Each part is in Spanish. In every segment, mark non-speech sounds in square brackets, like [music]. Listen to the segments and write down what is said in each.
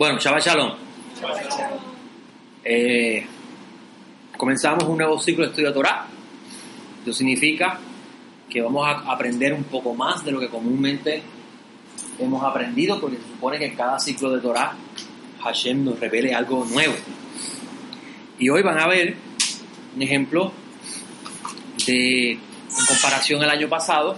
Bueno, Shabbat Shalom. Eh, comenzamos un nuevo ciclo de estudio de Torah. Eso significa que vamos a aprender un poco más de lo que comúnmente hemos aprendido, porque se supone que cada ciclo de Torah Hashem nos revele algo nuevo. Y hoy van a ver un ejemplo de, en comparación al año pasado,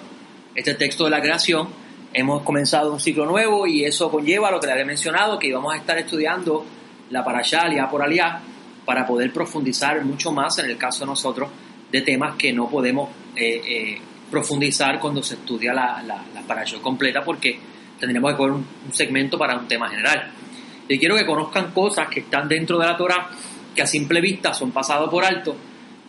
este texto de la creación, hemos comenzado un ciclo nuevo y eso conlleva lo que le había mencionado, que íbamos a estar estudiando la parashá aliá por aliá para poder profundizar mucho más, en el caso de nosotros, de temas que no podemos eh, eh, profundizar cuando se estudia la, la, la completa porque tendríamos que poner un, segmento para un tema general. Y quiero que conozcan cosas que están dentro de la Torah, que a simple vista son pasados por alto,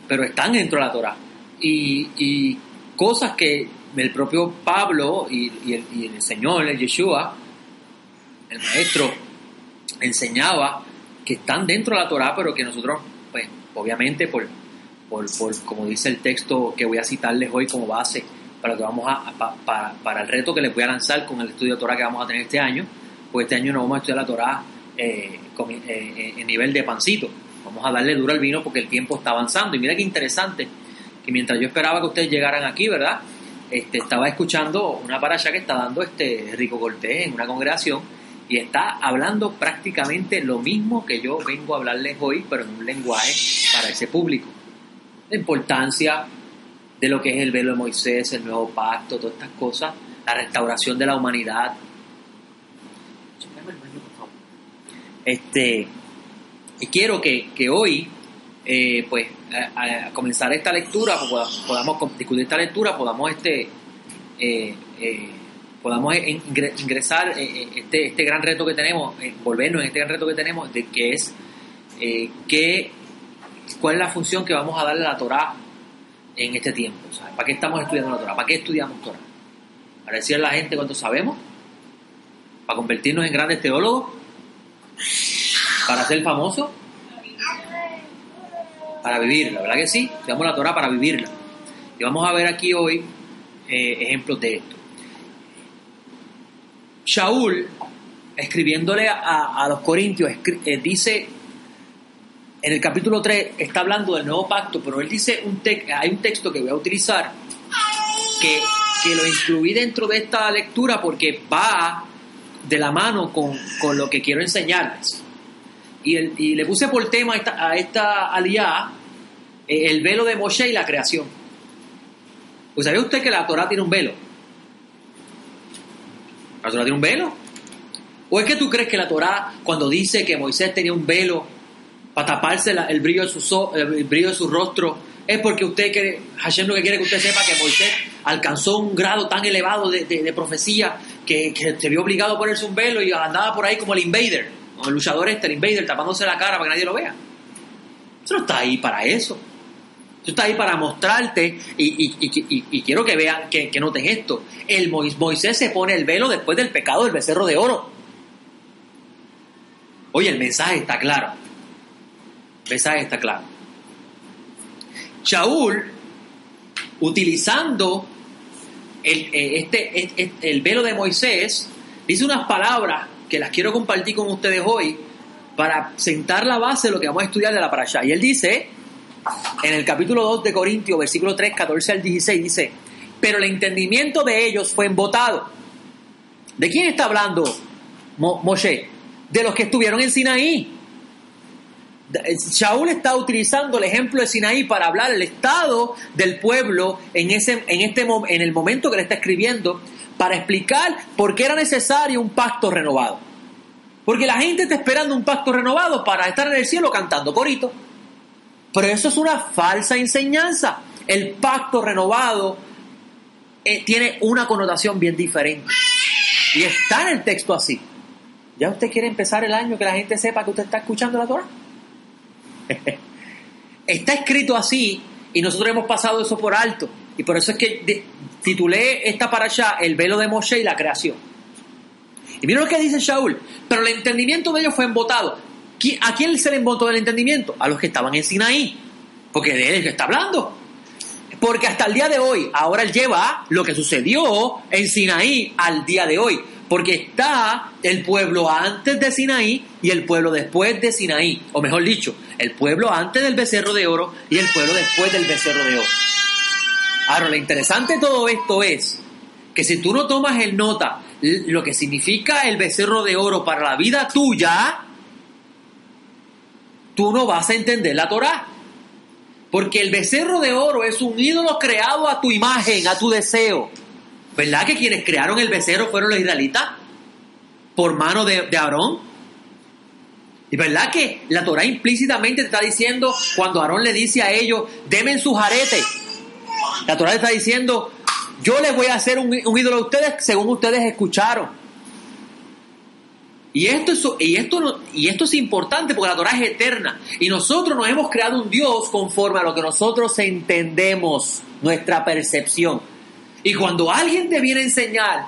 pero están dentro de la Torah. Y cosas que el propio Pablo y, el, Señor, el Yeshua, el Maestro, enseñaba que están dentro de la Torah, pero que nosotros, pues, obviamente, por, por, por, como dice el texto que voy a citarles hoy como base para, que vamos a, para, para el reto que les voy a lanzar con el estudio de Torah que vamos a tener este año, pues este año no vamos a estudiar la Torah eh, con, eh, en nivel de pancito, vamos a darle duro al vino porque el tiempo está avanzando. Y mira qué interesante, que mientras yo esperaba que ustedes llegaran aquí, ¿verdad? Este, estaba escuchando una parasha que está dando este Rico Cortés en una congregación y está hablando prácticamente lo mismo que yo vengo a hablarles hoy, pero en un lenguaje para ese público. La importancia de lo que es el velo de Moisés, el nuevo pacto, todas estas cosas, la restauración de la humanidad. Este, y quiero que, que hoy, eh, pues, a, comenzar esta lectura, pues, podamos discutir esta lectura, podamos este, eh, eh, podamos ingresar este, este gran reto que tenemos, volvernos en este gran reto que tenemos, de que es que, cuál es la función que vamos a darle a la Torah en este tiempo. ¿Para qué estamos estudiando la Torah? ¿Para qué estudiamos Torah? ¿Para decirle a la gente cuánto sabemos? ¿Para convertirnos en grandes teólogos? ¿Para ser famosos? Para vivirla, ¿verdad que sí? Estudiamos la Torah para vivirla. Y vamos a ver aquí hoy eh, ejemplos de esto. Shaul, escribiéndole a, los corintios, eh, dice en el capítulo 3 está hablando del nuevo pacto, pero él dice, un hay un texto que voy a utilizar que, que, lo incluí dentro de esta lectura porque va de la mano con, con lo que quiero enseñarles. Y, el, y, le puse por tema a esta, a esta aliá eh, el velo de Moshe y la creación. Pues ¿sabía usted que la Torah tiene un velo? ¿La Torah tiene un velo? ¿O es que tú crees que la Torah, cuando dice que Moisés tenía un velo, para taparse la, el, brillo de su, el brillo de su rostro, es porque usted quiere, Hashem lo que quiere que usted sepa que Moisés alcanzó un grado tan elevado de, de, de profecía que, que, se vio obligado a ponerse un velo y andaba por ahí como el invader, como el luchador este, el invader, tapándose la cara para que nadie lo vea. Eso no está ahí para eso. Eso está ahí para mostrarte y, quiero que vean, que, que, noten esto. El Moisés se pone el velo después del pecado del becerro de oro. Oye, el mensaje está claro mensaje está claro. Shaul, utilizando el, eh, este, el velo de Moisés, dice unas palabras que las quiero compartir con ustedes hoy para sentar la base de lo que vamos a estudiar de la parasha. Y él dice, en el capítulo 2 de Corintios, versículo 3, 14 al 16, dice, pero el entendimiento de ellos fue embotado. ¿De quién está hablando Mo Moshe? De los que estuvieron en Sinaí. Shaul está utilizando el ejemplo de Sinaí para hablar del estado del pueblo en, ese, en, este, en el momento que le está escribiendo, para explicar por qué era necesario un pacto renovado. Porque la gente está esperando un pacto renovado para estar en el cielo cantando corito. Pero eso es una falsa enseñanza. El pacto renovado eh, tiene una connotación bien diferente. Y está en el texto así. ¿Ya usted quiere empezar el año que la gente sepa que usted está escuchando la Torah? [laughs] Está escrito así y nosotros hemos pasado eso por alto. Y por eso es que titulé esta para allá el velo de Moshe y la creación. Y mira lo que dice Shaul. Pero el entendimiento de ellos fue embotado. ¿A quién se le embotó el entendimiento? A los que estaban en Sinaí. Porque de él está hablando. Porque hasta el día de hoy, ahora él lleva lo que sucedió en Sinaí al día de hoy. porque está el pueblo antes de Sinaí y el pueblo después de Sinaí, o mejor dicho, el pueblo antes del becerro de oro y el pueblo después del becerro de oro. Ahora, lo interesante de todo esto es que si tú no tomas en nota lo que significa el becerro de oro para la vida tuya, tú no vas a entender la Torah. Porque el becerro de oro es un ídolo creado a tu imagen, a tu deseo. ¿Verdad que quienes crearon el becerro fueron los israelitas? Por mano de, de Aarón. Y verdad que la Torah implícitamente te está diciendo, cuando Aarón le dice a ellos, demen sus aretes. La Torah está diciendo, yo les voy a hacer un, un ídolo a ustedes según ustedes escucharon. Y esto, es, y, esto, y esto es importante porque la Torah es eterna. Y nosotros nos hemos creado un Dios conforme a lo que nosotros entendemos, nuestra percepción. Y cuando alguien te viene a enseñar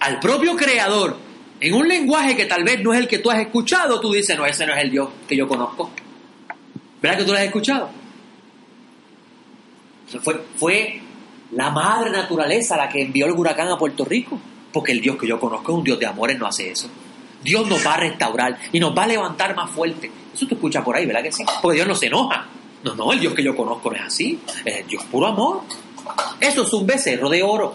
al propio Creador en un lenguaje que tal vez no es el que tú has escuchado, tú dices, no, ese no es el Dios que yo conozco. ¿Verdad que tú lo has escuchado? Fue, la madre naturaleza la que envió el huracán a Puerto Rico. Porque el Dios que yo conozco es un Dios de amores, no hace eso. Dios nos va a restaurar y nos va a levantar más fuerte. Eso te escucha por ahí, ¿verdad que sí? Porque Dios no se enoja. No, no, el Dios que yo conozco no es así. Es el Dios puro amor. Eso es un becerro de oro.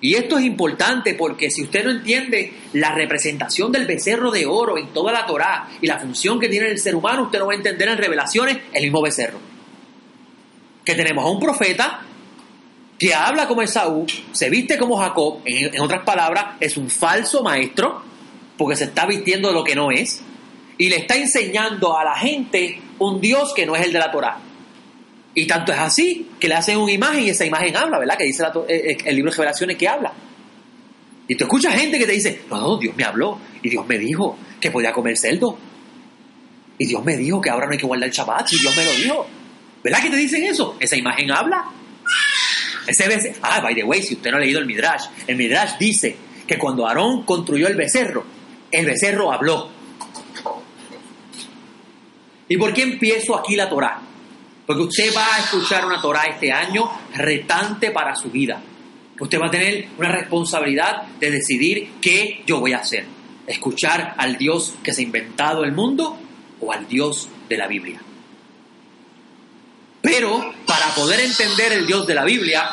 Y esto es importante porque si usted no entiende la representación del becerro de oro en toda la Torá y la función que tiene el ser humano, usted no va a entender en revelaciones el mismo becerro. Que tenemos a un profeta que habla como Esaú, se viste como Jacob, en, otras palabras, es un falso maestro, porque se está vistiendo de lo que no es, y le está enseñando a la gente un Dios que no es el de la Torá. Y tanto es así que le hacen una imagen y esa imagen habla, ¿verdad? Que dice la, eh, el libro de Revelaciones que habla. Y tú escuchas gente que te dice, no, no, Dios me habló y Dios me dijo que podía comer cerdo. Y Dios me dijo que ahora no hay que guardar el Shabbat y Dios me lo dijo. ¿Verdad que te dicen eso? Esa imagen habla. Ese becerro, ah, by the way, si usted no ha leído el Midrash, el Midrash dice que cuando Aarón construyó el becerro, el becerro habló. ¿Y por qué empiezo aquí la Torah? Porque usted va a escuchar una Torah este año retante para su vida. Usted va a tener una responsabilidad de decidir qué yo voy a hacer. Escuchar al Dios que se ha inventado el mundo o al Dios de la Biblia. Pero para poder entender el Dios de la Biblia,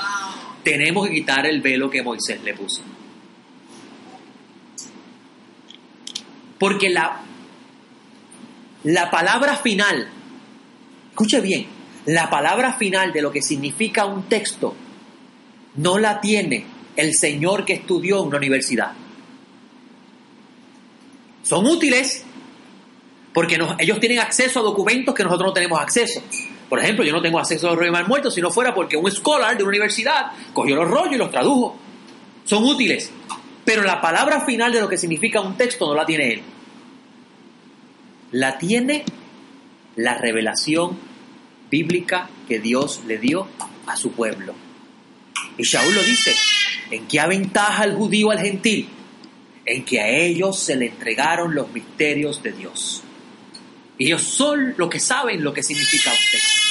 tenemos que quitar el velo que Moisés le puso. Porque la, la palabra final, escuche bien, la palabra final de lo que significa un texto no la tiene el señor que estudió en una universidad. Son útiles porque ellos tienen acceso a documentos que nosotros no tenemos acceso. Por ejemplo, yo no tengo acceso a los rollos muertos si no fuera porque un scholar de una universidad cogió los rollos y los tradujo. Son útiles. Pero la palabra final de lo que significa un texto no la tiene él. La tiene la revelación bíblica que Dios le dio a su pueblo. Y Shaul lo dice, ¿en qué aventaja el judío al gentil? En que a ellos se le entregaron los misterios de Dios. Y ellos son los que saben lo que significa usted.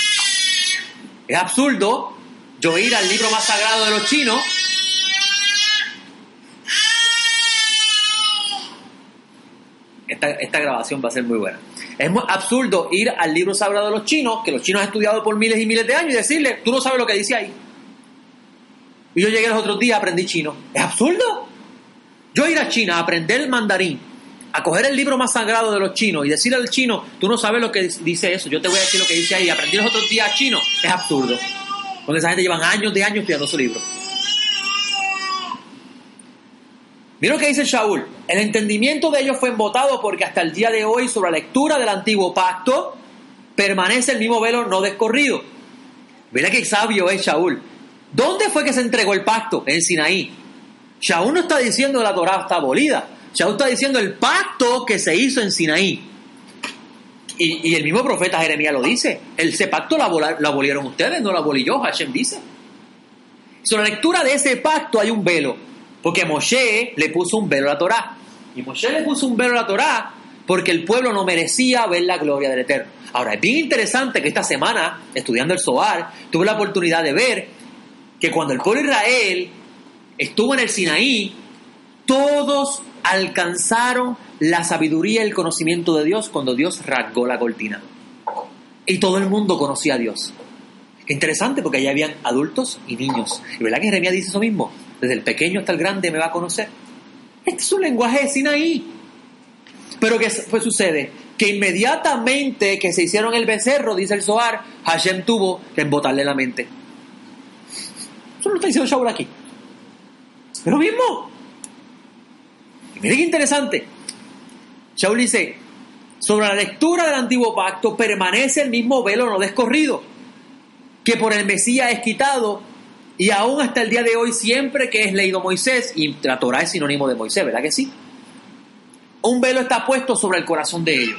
Es absurdo yo ir al libro más sagrado de los chinos Esta, esta, grabación va a ser muy buena. Es muy absurdo ir al libro sagrado de los chinos, que los chinos han estudiado por miles y miles de años, y decirle, tú no sabes lo que dice ahí. Y yo llegué los otros días a aprender chino. Es absurdo. Yo ir a China a aprender mandarín, a coger el libro más sagrado de los chinos y decirle al chino, tú no sabes lo que dice eso, yo te voy a decir lo que dice ahí, aprendí los otros días chino, es absurdo. Porque esa gente llevan años de años estudiando su libro. Mira lo que dice Shaul. El entendimiento de ellos fue embotado porque hasta el día de hoy, sobre la lectura del antiguo pacto, permanece el mismo velo no descorrido. Mira qué sabio es Shaul. ¿Dónde fue que se entregó el pacto? En Sinaí. Shaul no está diciendo que la Torah está abolida. Shaul está diciendo el pacto que se hizo en Sinaí. Y, y el mismo profeta Jeremías lo dice. Ese pacto lo, abolieron ustedes, no lo abolí yo, Hashem dice. Sobre la lectura de ese pacto hay un velo. Porque Moshe le puso un velo a la Torá. Y Moshe le puso un velo a la Torá porque el pueblo no merecía ver la gloria del Eterno. Ahora, es bien interesante que esta semana, estudiando el Zohar, tuve la oportunidad de ver que cuando el pueblo de Israel estuvo en el Sinaí, Todos alcanzaron la sabiduría y el conocimiento de Dios cuando Dios rasgó la cortina. Y todo el mundo conocía a Dios. Interesante porque allá habían adultos y niños. Y verdad que Jeremías dice eso mismo. Desde el pequeño hasta el grande me va a conocer. Este es un lenguaje de Sinaí. Pero ¿qué sucede? Que inmediatamente que se hicieron el becerro, dice el Zohar, Hashem tuvo que embotarle la mente. Eso lo está diciendo Shaul aquí. Lo mismo. Y miren qué interesante. Shaul dice, sobre la lectura del antiguo pacto permanece el mismo velo no descorrido, que por el Mesías es quitado y aún hasta el día de hoy siempre que es leído Moisés, y la Torah es sinónimo de Moisés, ¿verdad que sí? Un velo está puesto sobre el corazón de ellos.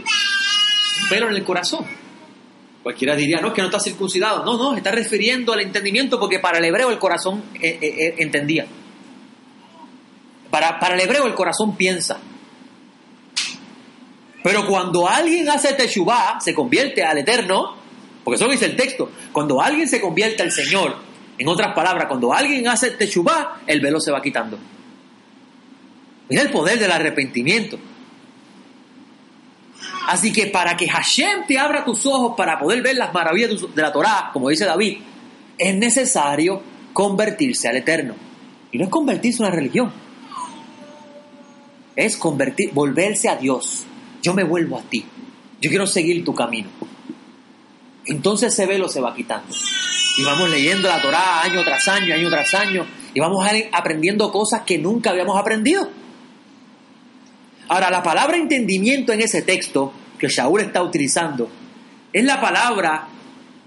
Un velo en el corazón. Cualquiera diría, no, es que no está circuncidado. No, no, está refiriendo al entendimiento porque para el hebreo el corazón eh, eh, eh, entendía. Para, para el hebreo el corazón piensa. Pero cuando alguien hace Teshuvah, se convierte al Eterno, porque eso dice el texto, cuando alguien se convierte al Señor, en otras palabras, cuando alguien hace Teshuvah, el velo se va quitando. Mira el poder del arrepentimiento. Así que para que Hashem te abra tus ojos para poder ver las maravillas de la Torá, como dice David, es necesario convertirse al Eterno. Y no es convertirse en una religión. Es convertir, volverse a Dios. Yo me vuelvo a ti. Yo quiero seguir tu camino. Entonces ese velo se va quitando. Y vamos leyendo la Torá año tras año, año tras año. Y vamos aprendiendo cosas que nunca habíamos aprendido. Ahora, la palabra entendimiento en ese texto que Shaul está utilizando es la palabra,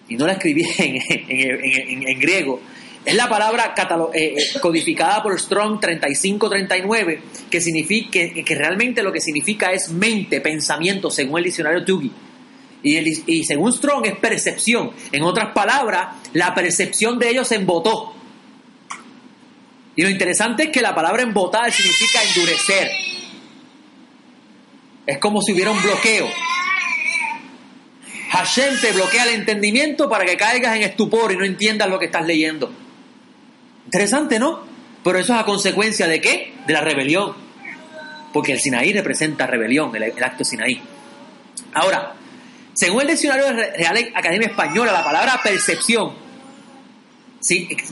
y no la escribí [laughs] en, griego, es la palabra eh, eh, codificada por Strong 3539, que, significa, que, realmente lo que significa es mente, pensamiento, según el diccionario Tugi. Y, y según Strong es percepción. En otras palabras, la percepción de ellos se embotó. Y lo interesante es que la palabra embotar significa endurecer. Es como si hubiera un bloqueo. Hashem te bloquea el entendimiento para que caigas en estupor y no entiendas lo que estás leyendo. Interesante, ¿no? Pero eso es a consecuencia de qué? De la rebelión. Porque el Sinaí representa rebelión, el, acto Sinaí. Ahora, según el diccionario de Real Academia Española, la palabra percepción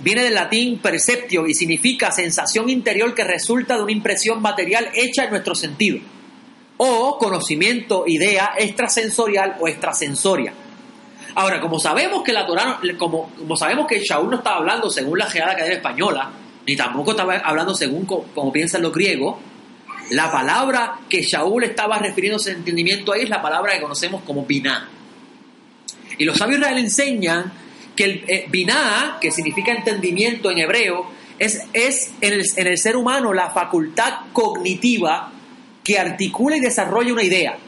viene del latín perceptio y significa sensación interior que resulta de una impresión material hecha en nuestro sentido o conocimiento, idea extrasensorial o extrasensoria. Ahora, como sabemos que la Torah, como, sabemos que Shaul no estaba hablando según la Real Academia Española, ni tampoco estaba hablando según como, piensan los griegos, la palabra que Shaul estaba refiriéndose en entendimiento ahí es la palabra que conocemos como biná. Y los sabios israelíes enseñan que el eh, biná, que significa entendimiento en hebreo, es, es en el ser humano la facultad cognitiva que articula y desarrolla una idea.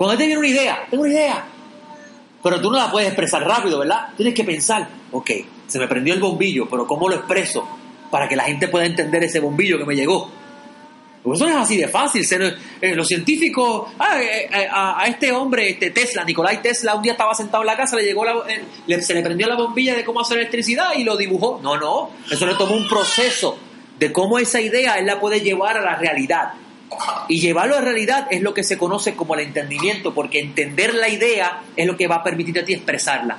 Cuando te viene una idea, tengo una idea, pero tú no la puedes expresar rápido, ¿verdad? Tienes que pensar, ok, se me prendió el bombillo, pero ¿cómo lo expreso para que la gente pueda entender ese bombillo que me llegó? Pues eso no es así de fácil. Eh, los científicos, ah, eh, eh, a, este hombre, este Tesla, Nicolai Tesla, un día estaba sentado en la casa, le llegó se le prendió la bombilla de cómo hacer electricidad y lo dibujó. No, no, eso le tomó un proceso de cómo esa idea él la puede llevar a la realidad. Y llevarlo a realidad es lo que se conoce como el entendimiento, porque entender la idea es lo que va a permitir a ti expresarla.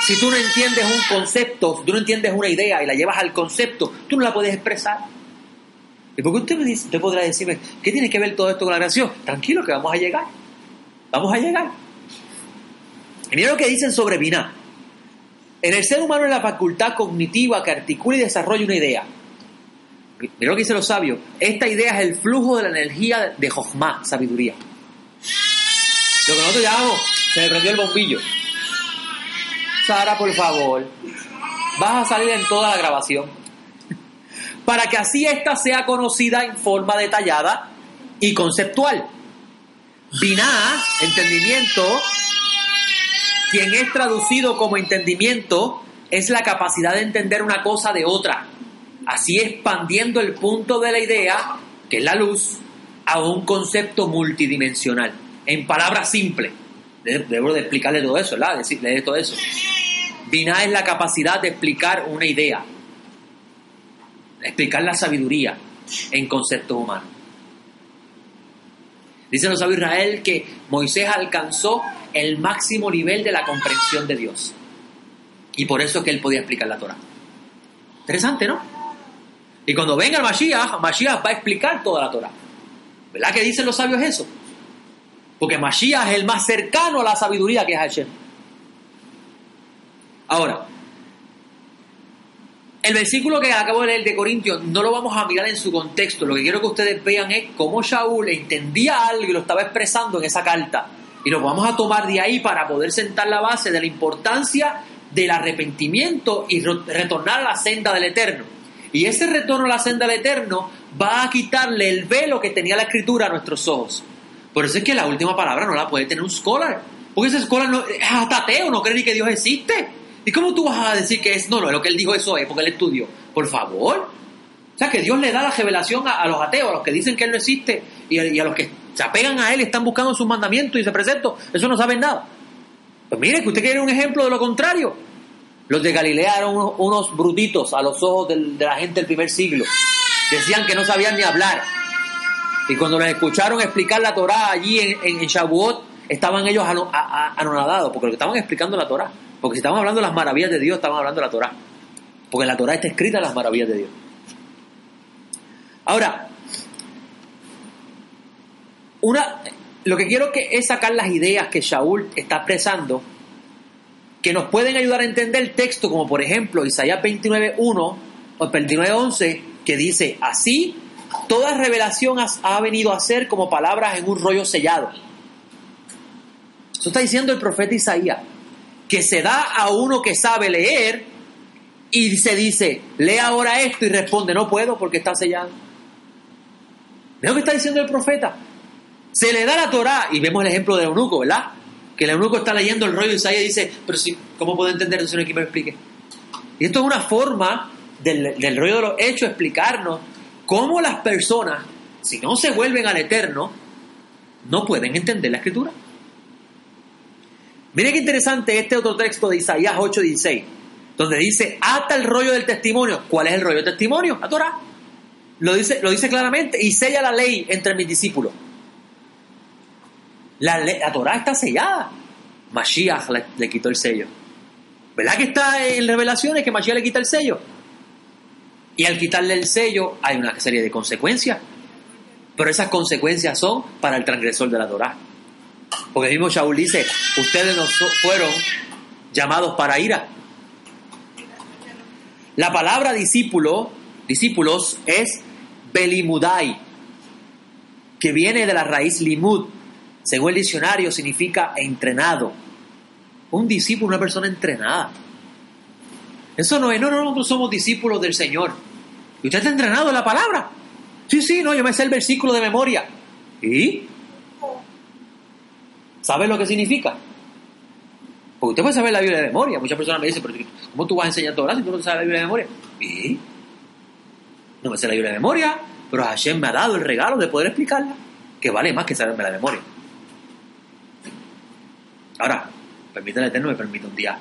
Si tú no entiendes un concepto, si tú no entiendes una idea y la llevas al concepto, tú no la puedes expresar. ¿Y por qué usted, me dice, usted podrá decirme, ¿qué tiene que ver todo esto con la creación? Tranquilo que vamos a llegar. Vamos a llegar. Y mira lo que dicen sobre Binah. En el ser humano es la facultad cognitiva que articula y desarrolla una idea. Mira lo que dice los sabios. Esta idea es el flujo de la energía de Jochma, sabiduría. Lo que nosotros llamamos, se me prendió el bombillo. Sara, por favor, vas a salir en toda la grabación. Para que así esta sea conocida en forma detallada y conceptual. Binah, entendimiento, quien es traducido como entendimiento, es la capacidad de entender una cosa de otra así expandiendo el punto de la idea, que es la luz, a un concepto multidimensional. En palabras simples. Debo de explicarle todo eso, ¿verdad? Decirle todo eso. Binah es la capacidad de explicar una idea. explicar la sabiduría en conceptos humanos. Dice los sabios Israel que Moisés alcanzó el máximo nivel de la comprensión de Dios. Y por eso es que él podía explicar la Torah. Interesante, ¿no? Y cuando venga el Mashiach, Mashiach va a explicar toda la Torah. ¿Verdad que dicen los sabios eso? Porque Mashiach es el más cercano a la sabiduría que es Hashem. Ahora, el versículo que acabo de leer de Corintios no lo vamos a mirar en su contexto. Lo que quiero que ustedes vean es cómo Shaul entendía algo y lo estaba expresando en esa carta. Y lo vamos a tomar de ahí para poder sentar la base de la importancia del arrepentimiento y retornar a la senda del Eterno. Y ese retorno a la senda del Eterno va a quitarle el velo que tenía la escritura a nuestros ojos. Por eso es que la última palabra no la puede tener un scholar. Porque ese scholar es ateo, no cree ni que Dios existe. ¿Y cómo tú vas a decir que es, no, no, lo que él dijo eso es, porque él estudió? Por favor. O sea, que Dios le da la revelación a, los ateos, a los que dicen que él no existe, y a, los que se apegan a él y están buscando sus mandamientos y se preceptos, eso no saben nada. Pues mire, que usted quiere un ejemplo de lo contrario. Los de Galilea eran unos, brutitos a los ojos de la gente del primer siglo. Decían que no sabían ni hablar. Y cuando los escucharon explicar la Torá allí en, en, Shavuot, estaban ellos anonadados, porque lo que estaban explicando la Torá. Porque si estamos hablando de las maravillas de Dios, estamos hablando de la Torah. Porque en la Torah está escrita las maravillas de Dios. Ahora, una, lo que quiero que es sacar las ideas que Shaul está expresando, que nos pueden ayudar a entender el texto, como por ejemplo Isaías 29.1 o 29.11, que dice, así toda revelación ha venido a ser como palabras en un rollo sellado. Eso está diciendo el profeta Isaías que se da a uno que sabe leer y se dice, lee ahora esto y responde, no puedo porque está sellado. ¿Ves lo que está diciendo el profeta? Se le da la Torah y vemos el ejemplo de eunuco, ¿verdad? Que el eunuco está leyendo el rollo de Isaías y dice, pero si, ¿cómo puedo entender eso no me explique? Y esto es una forma del, del rollo de los hechos explicarnos cómo las personas, si no se vuelven al eterno, no pueden entender la escritura. Mire qué interesante este otro texto de Isaías 8:16, donde dice, ata el rollo del testimonio. ¿Cuál es el rollo del testimonio? La Torah. Lo dice, lo dice claramente y sella la ley entre mis discípulos. La, la Torah está sellada. Mashiach le, quitó el sello. ¿Verdad que está en revelaciones que Mashiach le quita el sello? Y al quitarle el sello hay una serie de consecuencias. Pero esas consecuencias son para el transgresor de la Torah. Porque el mismo Shaul dice, ustedes no fueron llamados para ira. La palabra discípulo, discípulos, es belimudai, que viene de la raíz limud. Según el diccionario, significa entrenado. Un discípulo, una persona entrenada. Eso no es, no, no, nosotros somos discípulos del Señor. ¿Y usted está entrenado en la palabra? Sí, sí, no, yo me sé el versículo de memoria. ¿Y? ¿Sabes lo que significa? Porque usted puede saber la Biblia de memoria. Muchas personas me dicen, pero ¿cómo tú vas a enseñar Torah si tú no sabes la Biblia de memoria? ¿Y? No me sé la Biblia de memoria, pero Hashem me ha dado el regalo de poder explicarla, que vale más que saberme la memoria. Ahora, permítame Eterno me permite un día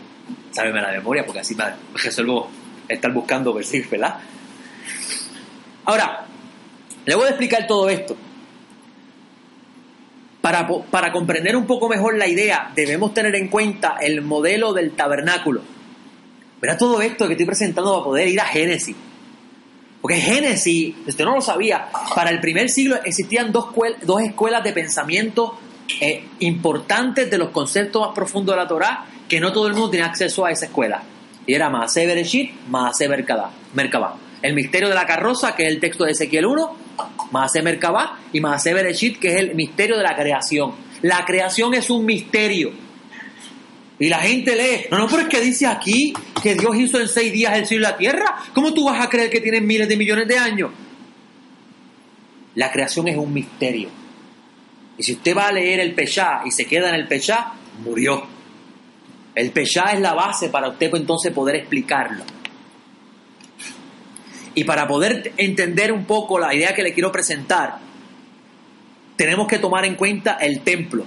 saberme la memoria, porque así me resuelvo estar buscando versículos, ¿verdad? Ahora, le voy a explicar todo esto. Para, comprender un poco mejor la idea, debemos tener en cuenta el modelo del tabernáculo. Verá todo esto que estoy presentando para poder ir a Génesis. Porque Génesis, usted no lo sabía, para el primer siglo existían dos, dos escuelas de pensamiento eh, importantes de los conceptos más profundos de la Torá, que no todo el mundo tenía acceso a esa escuela. Y era Maaseh Bereshit, Maaseh Merkabah. El misterio de la carroza, que es el texto de Ezequiel 1, Maase Merkabah y Maase Bereshit, que es el misterio de la creación. La creación es un misterio. Y la gente lee, no, no, pero es que dice aquí que Dios hizo en seis días el cielo y la tierra. ¿Cómo tú vas a creer que tienen miles de millones de años? La creación es un misterio. Y si usted va a leer el Peshá y se queda en el Peshá, murió. El Peshá es la base para usted entonces poder explicarlo. Y para poder entender un poco la idea que le quiero presentar, tenemos que tomar en cuenta el templo.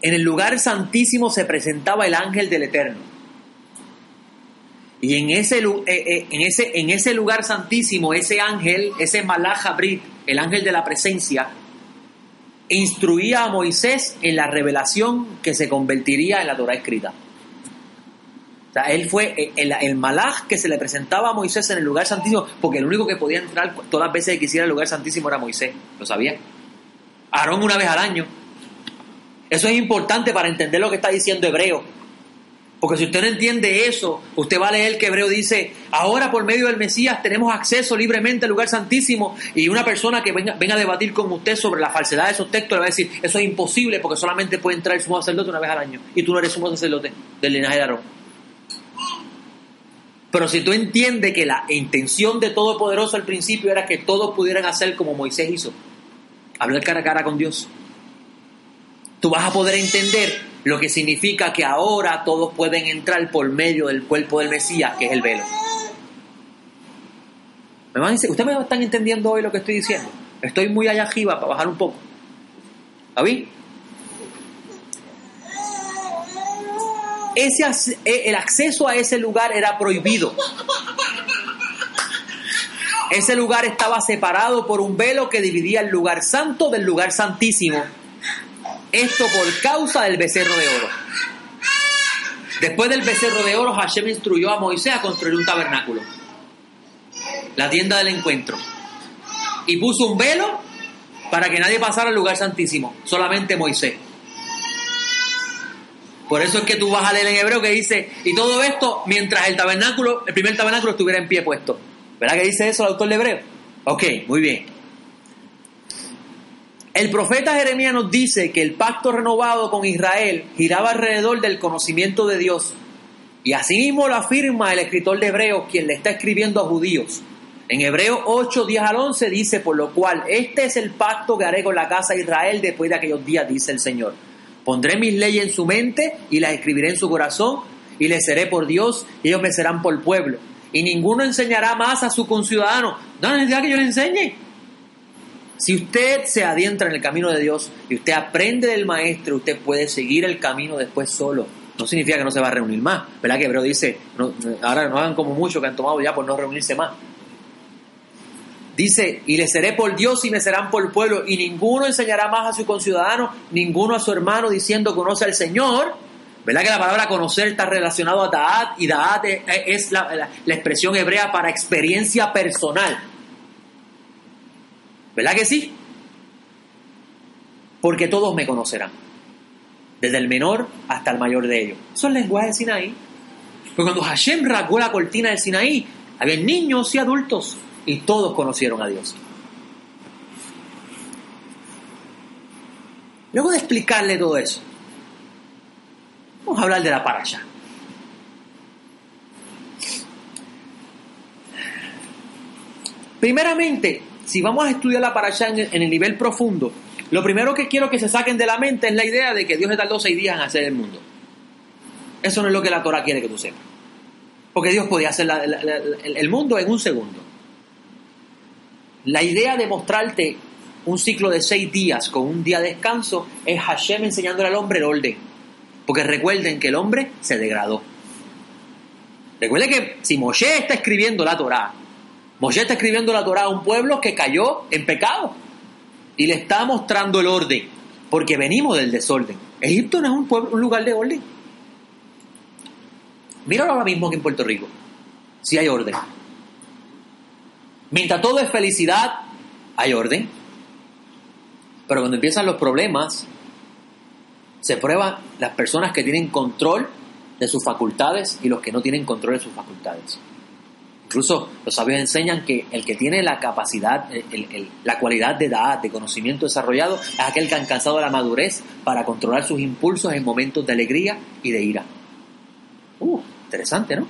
En el lugar santísimo se presentaba el ángel del Eterno. Y en ese, eh, eh, en, ese, en ese lugar santísimo, ese ángel, ese Malach Habrit, el ángel de la presencia, instruía a Moisés en la revelación que se convertiría en la Torah escrita. O sea, él fue eh, el, el Malach que se le presentaba a Moisés en el lugar santísimo, porque el único que podía entrar todas las veces que quisiera el lugar santísimo era Moisés, ¿lo sabía? Aarón una vez al año. Eso es importante para entender lo que está diciendo Hebreo. Porque si usted no entiende eso, usted va a leer que Hebreo dice, ahora por medio del Mesías tenemos acceso libremente al lugar santísimo y una persona que venga, venga a debatir con usted sobre la falsedad de esos textos le va a decir, eso es imposible porque solamente puede entrar el sumo sacerdote una vez al año y tú no eres sumo sacerdote del linaje de Aarón. Pero si tú entiendes que la intención de Todopoderoso al principio era que todos pudieran hacer como Moisés hizo, hablar cara a cara con Dios, tú vas a poder entender lo que significa que ahora todos pueden entrar por medio del cuerpo del Mesías, que es el velo. ¿Me van a decir- ¿Ustedes me están entendiendo hoy lo que estoy diciendo? Estoy muy allá arriba para bajar un poco. ¿Está Ese, eh, el acceso a ese lugar era prohibido. Ese lugar estaba separado por un velo que dividía el lugar santo del lugar santísimo. Esto por causa del becerro de oro. Después del becerro de oro, Hashem instruyó a Moisés a construir un tabernáculo, la tienda del encuentro, y puso un velo para que nadie pasara al lugar santísimo, solamente Moisés. Por eso es que tú vas a leer en hebreo que dice, y todo esto mientras el tabernáculo, el primer tabernáculo estuviera en pie puesto. ¿Verdad que dice eso el autor de hebreo? Ok, muy bien. El profeta Jeremías nos dice que el pacto renovado con Israel giraba alrededor del conocimiento de Dios. Y asimismo lo afirma el escritor de Hebreos, quien le está escribiendo a judíos. En Hebreos 8, 10 al 11 dice, por lo cual, este es el pacto que haré con la casa de Israel después de aquellos días, dice el Señor. Pondré mis leyes en su mente y las escribiré en su corazón y les seré por Dios y ellos me serán por pueblo. Y ninguno enseñará más a su conciudadano. No hay necesidad que yo le enseñe. Si usted se adentra en el camino de Dios y usted aprende del maestro, usted puede seguir el camino después solo. No significa que no se va a reunir más. ¿Verdad que Hebreo dice, no, ahora no hagan como muchos que han tomado ya por no reunirse más? Dice, y les seré por Dios y me serán por pueblo, y ninguno enseñará más a su conciudadano, ninguno a su hermano, diciendo conoce al Señor. ¿Verdad que la palabra conocer está relacionado a Da'at? Y Da'at es, la, la expresión hebrea para experiencia personal. ¿Verdad que sí? Porque todos me conocerán. Desde el menor hasta el mayor de ellos. Eso es lenguaje del Sinaí. Porque cuando Hashem rasgó la cortina del Sinaí, había niños y adultos y todos conocieron a Dios. Luego de explicarle todo eso, vamos a hablar de la parasha. Primeramente, si vamos a estudiar la parasha en, el nivel profundo, lo primero que quiero que se saquen de la mente es la idea de que Dios se tardó seis días en hacer el mundo. Eso no es lo que la Torah quiere que tú sepas. Porque Dios podía hacer el mundo en un segundo. La idea de mostrarte un ciclo de seis días con un día de descanso es Hashem enseñándole al hombre el orden. Porque recuerden que el hombre se degradó. Recuerden que si Moshe está escribiendo la Torah, Moshe está escribiendo la Torah a un pueblo que cayó en pecado y le está mostrando el orden, porque venimos del desorden. Egipto no es un, pueblo, un lugar de orden. Míralo ahora mismo aquí en Puerto Rico, si hay orden. Mientras todo es felicidad, hay orden. Pero cuando empiezan los problemas, se prueban las personas que tienen control de sus facultades y los que no tienen control de sus facultades. Incluso los sabios enseñan que el que tiene la capacidad, la cualidad de edad, de conocimiento desarrollado, es aquel que ha alcanzado la madurez para controlar sus impulsos en momentos de alegría y de ira. Uh, interesante, ¿no?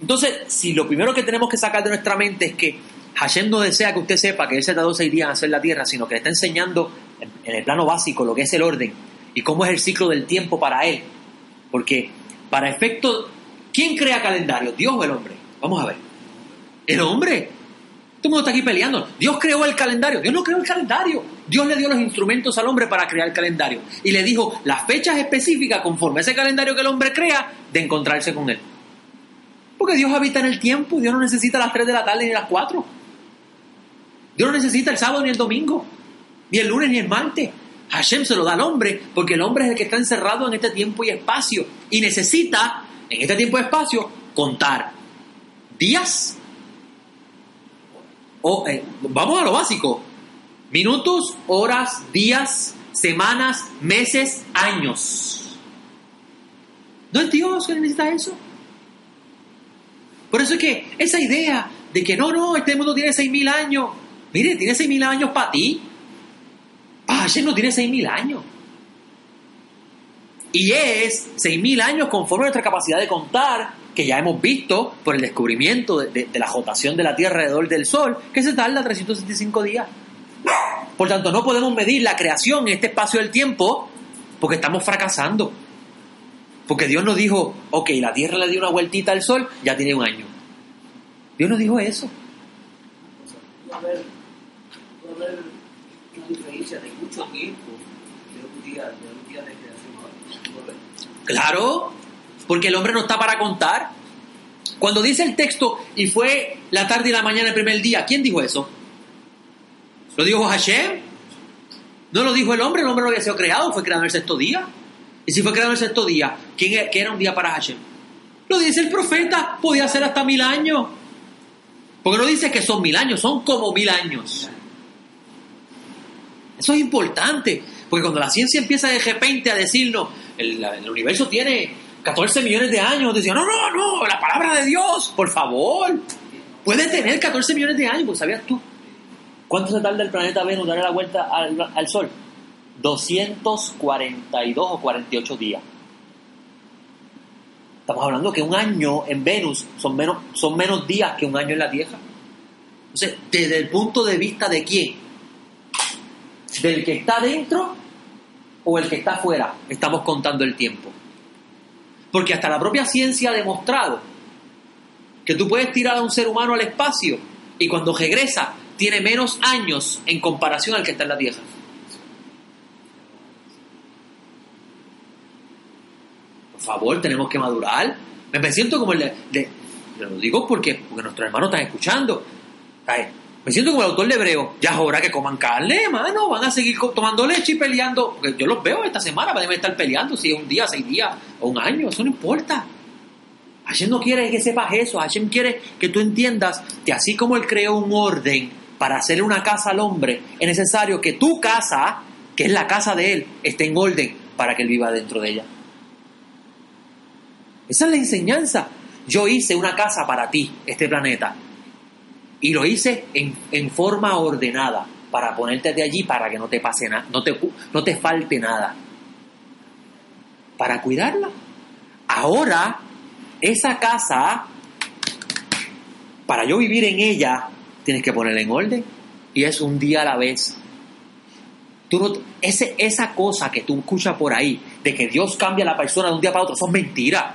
Entonces, si lo primero que tenemos que sacar de nuestra mente es que Hashem no desea que usted sepa que Él se tardó seis días en hacer la tierra, sino que le está enseñando en el plano básico lo que es el orden y cómo es el ciclo del tiempo para Él. Porque para efecto, ¿quién crea calendario? ¿Dios o el hombre? Vamos a ver. El hombre. Todo el mundo está aquí peleando. Dios creó el calendario. Dios no creó el calendario. Dios le dio los instrumentos al hombre para crear el calendario y le dijo las fechas específicas conforme a ese calendario que el hombre crea de encontrarse con él. Porque Dios habita en el tiempo, Dios no necesita las 3 de la tarde ni las 4. Dios no necesita el sábado ni el domingo, ni el lunes ni el martes. Hashem se lo da al hombre porque el hombre es el que está encerrado en este tiempo y espacio y necesita en este tiempo y espacio contar días. Eh, vamos a lo básico. Minutos, horas, días, semanas, meses, años. ¿No es Dios que necesita eso? Por eso es que esa idea de que no, no, este mundo tiene 6.000 años. Mire, tiene 6.000 años para ti. Ah, Hashem no tiene 6.000 años. Y es 6.000 años conforme a nuestra capacidad de contar, que ya hemos visto por el descubrimiento de, la rotación de la Tierra alrededor del Sol, que se tarda 365 días. Por tanto, no podemos medir la creación en este espacio del tiempo porque estamos fracasando. Porque Dios nos dijo, ok, la Tierra le dio una vueltita al Sol, ya tiene un año. Dios nos dijo eso. Claro, porque el hombre no está para contar. Cuando dice el texto, y fue la tarde y la mañana el primer día, ¿quién dijo eso? ¿Lo dijo Hashem? ¿No lo dijo el hombre? El hombre no había sido creado, fue creado en el sexto día. Y si fue creado en el sexto día, ¿quién era, ¿qué era un día para Hashem? Lo dice el profeta, podía ser hasta mil años. Porque no dice que son mil años, son como mil años. Eso es importante, porque cuando la ciencia empieza de repente a decirnos, el, el universo tiene 14 millones de años, decían, no, no, no, la palabra de Dios, por favor, puede tener 14 millones de años, pues sabías tú. ¿Cuánto se tarda el planeta Venus darle la vuelta al, al Sol? 242 o 48 días. Estamos hablando que un año en Venus son menos, son menos días que un año en la Tierra. Entonces, desde el punto de vista de quién, del que está dentro o el que está afuera, estamos contando el tiempo. Porque hasta la propia ciencia ha demostrado que tú puedes tirar a un ser humano al espacio y cuando regresa tiene menos años en comparación al que está en la Tierra. Por favor, tenemos que madurar. Me siento como el de... de- lo digo porque, porque nuestros hermanos están escuchando. ¿sabes? Me siento como el autor de Hebreo. Ya es hora que coman carne, hermano. Van a seguir tomando leche y peleando. Porque yo los veo esta semana, van a estar peleando si es un día, seis días o un año. Eso no importa. Hashem no quiere que sepas eso. Hashem quiere que tú entiendas que así como Él creó un orden para hacerle una casa al hombre, es necesario que tu casa, que es la casa de Él, esté en orden para que Él viva dentro de ella. Esa es la enseñanza. Yo hice una casa para ti, este planeta. Y lo hice en, en forma ordenada, para ponerte de allí para que no te pase nada, no te, no te falte nada. Para cuidarla. Ahora, esa casa, para yo vivir en ella, tienes que ponerla en orden. Y es un día a la vez. Tú ese, esa cosa que tú escuchas por ahí, de que Dios cambia a la persona de un día para otro, son mentiras.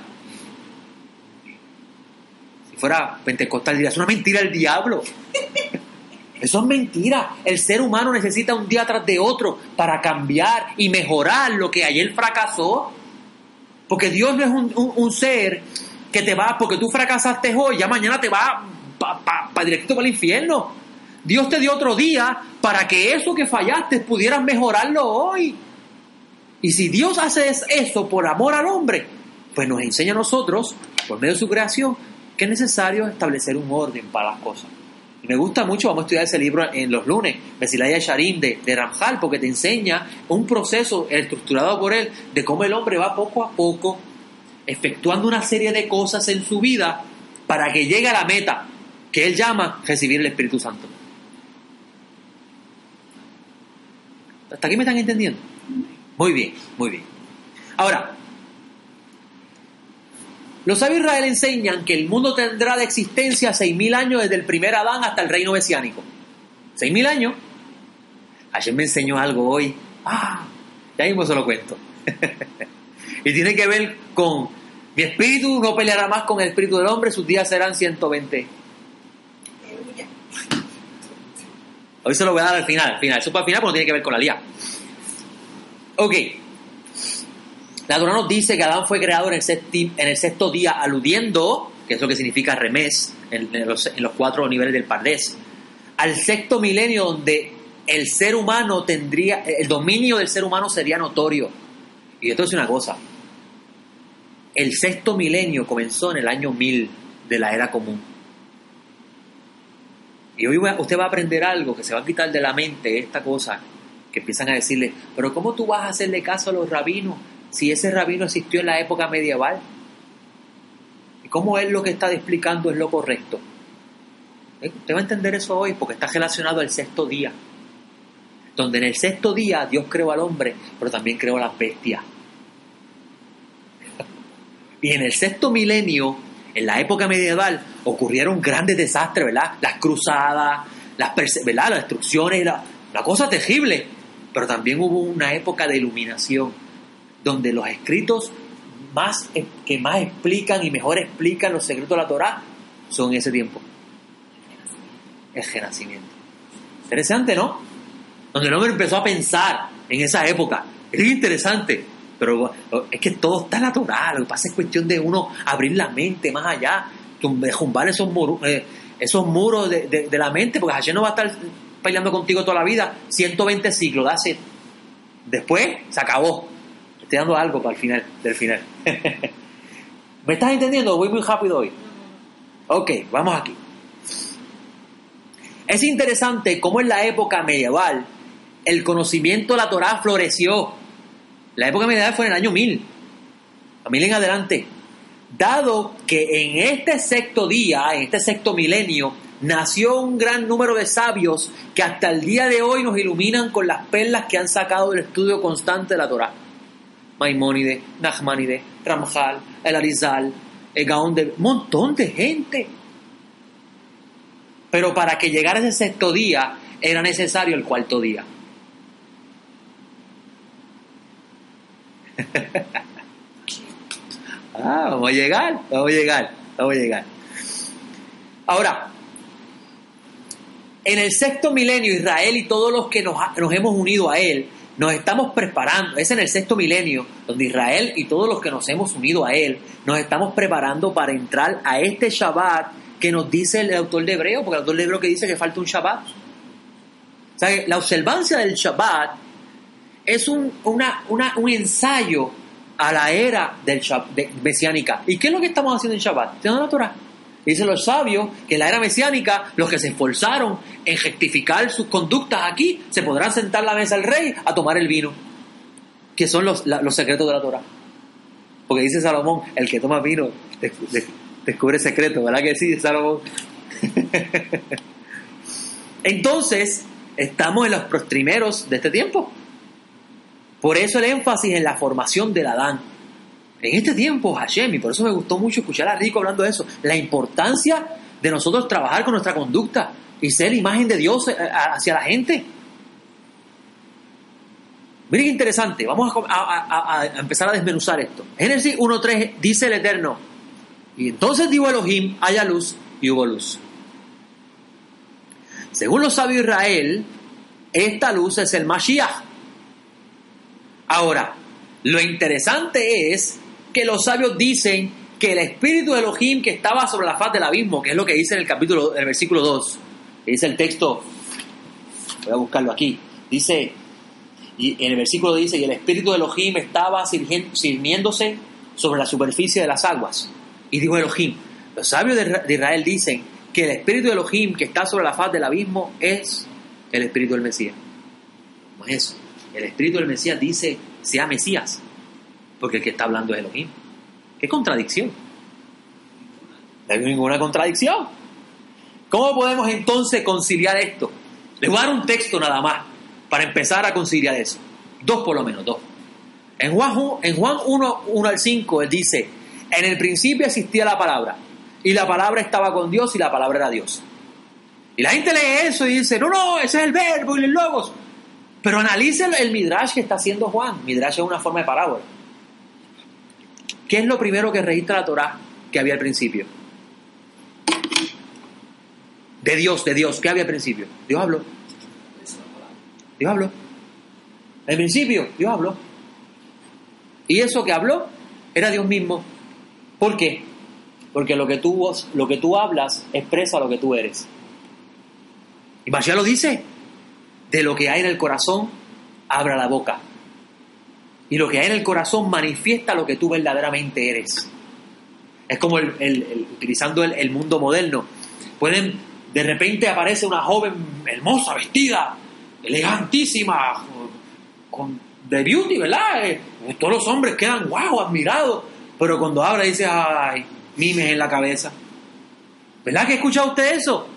Fuera pentecostal diría, es una mentira del diablo. [laughs] Eso es mentira. El ser humano necesita un día tras de otro para cambiar y mejorar lo que ayer fracasó. Porque Dios no es un, un- un ser que te va, porque tú fracasaste hoy, ya mañana te va pa, pa- pa directo para el infierno. Dios te dio otro día para que eso que fallaste pudieras mejorarlo hoy. Y si Dios hace es- eso por amor al hombre, pues nos enseña a nosotros, por medio de su creación, que es necesario establecer un orden para las cosas. Y me gusta mucho, vamos a estudiar ese libro en los lunes, Mesilaya Sharim de, de Ramjal, porque te enseña un proceso estructurado por él de cómo el hombre va poco a poco efectuando una serie de cosas en su vida para que llegue a la meta que él llama recibir el Espíritu Santo. ¿Hasta aquí me están entendiendo? Muy bien, muy bien. Ahora, los sabios Israel enseñan que el mundo tendrá de existencia 6.000 años desde el primer Adán hasta el reino mesiánico. 6.000 años. Ayer me enseñó algo hoy. Ah, ya mismo se lo cuento. [laughs] y tiene que ver con mi espíritu no peleará más con el espíritu del hombre, sus días serán 120. Hoy se lo voy a dar al final, al final. Eso para el final porque no tiene que ver con la lía. Ok. Nos dice que Adán fue creado en el, sexto día, aludiendo, que es lo que significa remés, en, los, cuatro niveles del Pardés, al sexto milenio donde el ser humano tendría, el dominio del ser humano sería notorio. Y esto es una cosa. El sexto milenio comenzó en el año 1000 de la era común. Y hoy usted va a aprender algo que se va a quitar de la mente esta cosa, que empiezan a decirle, pero ¿cómo tú vas a hacerle caso a los rabinos si ese rabino existió en la época medieval? ¿Y cómo él lo que está explicando es lo correcto? ¿Eh? Usted va a entender eso hoy porque está relacionado al sexto día, donde en el sexto día Dios creó al hombre, pero también creó a las bestias. [laughs] Y en el sexto milenio, en la época medieval, ocurrieron grandes desastres, ¿verdad? Las cruzadas, las, ¿verdad? las destrucciones, la, la cosa terrible. Pero también hubo una época de iluminación, donde los escritos más, eh, que más explican y mejor explican los secretos de la Torá son ese tiempo. El renacimiento. Interesante, ¿no? Donde el hombre empezó a pensar en esa época. Es interesante. Pero es que todo está Torah. Lo que pasa es cuestión de uno abrir la mente más allá, derrumbar esos, muros eh, esos muros de, de- la mente, porque Hashem no va a estar peleando contigo toda la vida. 120 siglos. Después se acabó. Estoy dando algo para el final, del final. [laughs] ¿Me estás entendiendo? Voy muy rápido hoy. Ok, vamos aquí. Es interesante cómo en la época medieval el conocimiento de la Torah floreció. La época medieval fue en el año 1000, a 1000 en adelante. Dado que en este sexto día, en este sexto milenio, nació un gran número de sabios que hasta el día de hoy nos iluminan con las perlas que han sacado del estudio constante de la Torah. Maimónides, Nachmanides, Ramjal, El Arizal, el Gaón de... Montón de gente. Pero para que llegara ese sexto día era necesario el cuarto día. [laughs] ah, vamos a llegar, vamos a llegar, vamos a llegar. Ahora, en el sexto milenio, Israel y todos los que nos, nos hemos unido a él, nos estamos preparando. Es en el sexto milenio donde Israel y todos los que nos hemos unido a él, nos estamos preparando para entrar a este Shabbat que nos dice el autor de Hebreo, porque el autor de Hebreo que dice que falta un Shabbat. O sea, la observancia del Shabbat es un, una- una- un ensayo a la era del Shab- de- mesiánica. ¿Y qué es lo que estamos haciendo en Shabbat? Estudiando la Torah. Dicen los sabios que en la era mesiánica, los que se esforzaron en rectificar sus conductas aquí, se podrán sentar a la mesa del rey a tomar el vino, que son los, los secretos de la Torah. Porque dice Salomón, el que toma vino des- des- descubre secretos, ¿verdad que sí, Salomón? [laughs] Entonces, estamos en los primeros de este tiempo. Por eso el énfasis en la formación del Adán. En este tiempo, Hashem, y por eso me gustó mucho escuchar a Rico hablando de eso, la importancia de nosotros trabajar con nuestra conducta y ser imagen de Dios eh, hacia la gente. Miren qué interesante, vamos a, empezar a desmenuzar esto. Génesis 1.3 dice el Eterno, y entonces dijo Elohim, haya luz, y hubo luz. Según los sabios Israel, esta luz es el Mashiach. Ahora, lo interesante es que los sabios dicen que el espíritu de Elohim que estaba sobre la faz del abismo, que es lo que dice en el capítulo, en el versículo 2, que dice el texto, voy a buscarlo aquí, dice, y en el versículo dice, y el espíritu de Elohim estaba sirviéndose sobre la superficie de las aguas. Y dijo Elohim, los sabios de Israel dicen que el espíritu de Elohim que está sobre la faz del abismo es el espíritu del Mesías. ¿Cómo es eso? El espíritu del Mesías dice, sea Mesías, porque el que está hablando es Elohim. ¿Qué contradicción? No hay ninguna contradicción. ¿Cómo podemos entonces conciliar esto? Les voy a dar un texto nada más para empezar a conciliar eso. Dos por lo menos, dos. En Juan, en Juan 1, 1 al 5, él dice, en el principio existía la palabra, y la palabra estaba con Dios y la palabra era Dios. Y la gente lee eso y dice, no, no, ese es el verbo y el logos. Pero analice el midrash que está haciendo Juan. Midrash es una forma de parábola. ¿Qué es lo primero que registra la Torah que había al principio? De Dios, de Dios. ¿Qué había al principio? Dios habló. Dios habló. En principio, Dios habló. Y eso que habló era Dios mismo. ¿Por qué? Porque lo que tú, lo que tú hablas expresa lo que tú eres. Y Mashiach lo dice, de lo que hay en el corazón, abra la boca. Y lo que hay en el corazón manifiesta lo que tú verdaderamente eres. Es como el, utilizando el, mundo moderno. Pueden, de repente aparece una joven hermosa, vestida, elegantísima, con, de beauty, ¿verdad? Eh, todos los hombres quedan, wow, admirados. Pero cuando habla dice, ay, mimes en la cabeza. ¿Verdad que escucha usted eso?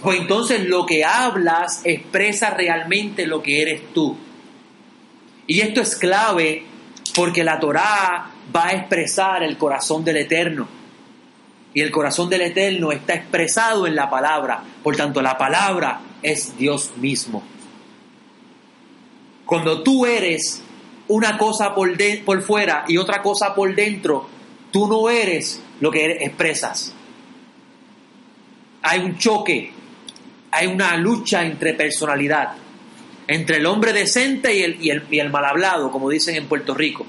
Pues entonces lo que hablas expresa realmente lo que eres tú. Y esto es clave porque la Torá va a expresar el corazón del Eterno. Y el corazón del Eterno está expresado en la palabra. Por tanto, la palabra es Dios mismo. Cuando tú eres una cosa por, por fuera y otra cosa por dentro, tú no eres lo que expresas. Hay un choque, hay una lucha entre personalidad entre el hombre decente y el, y el, y el mal hablado, como dicen en Puerto Rico.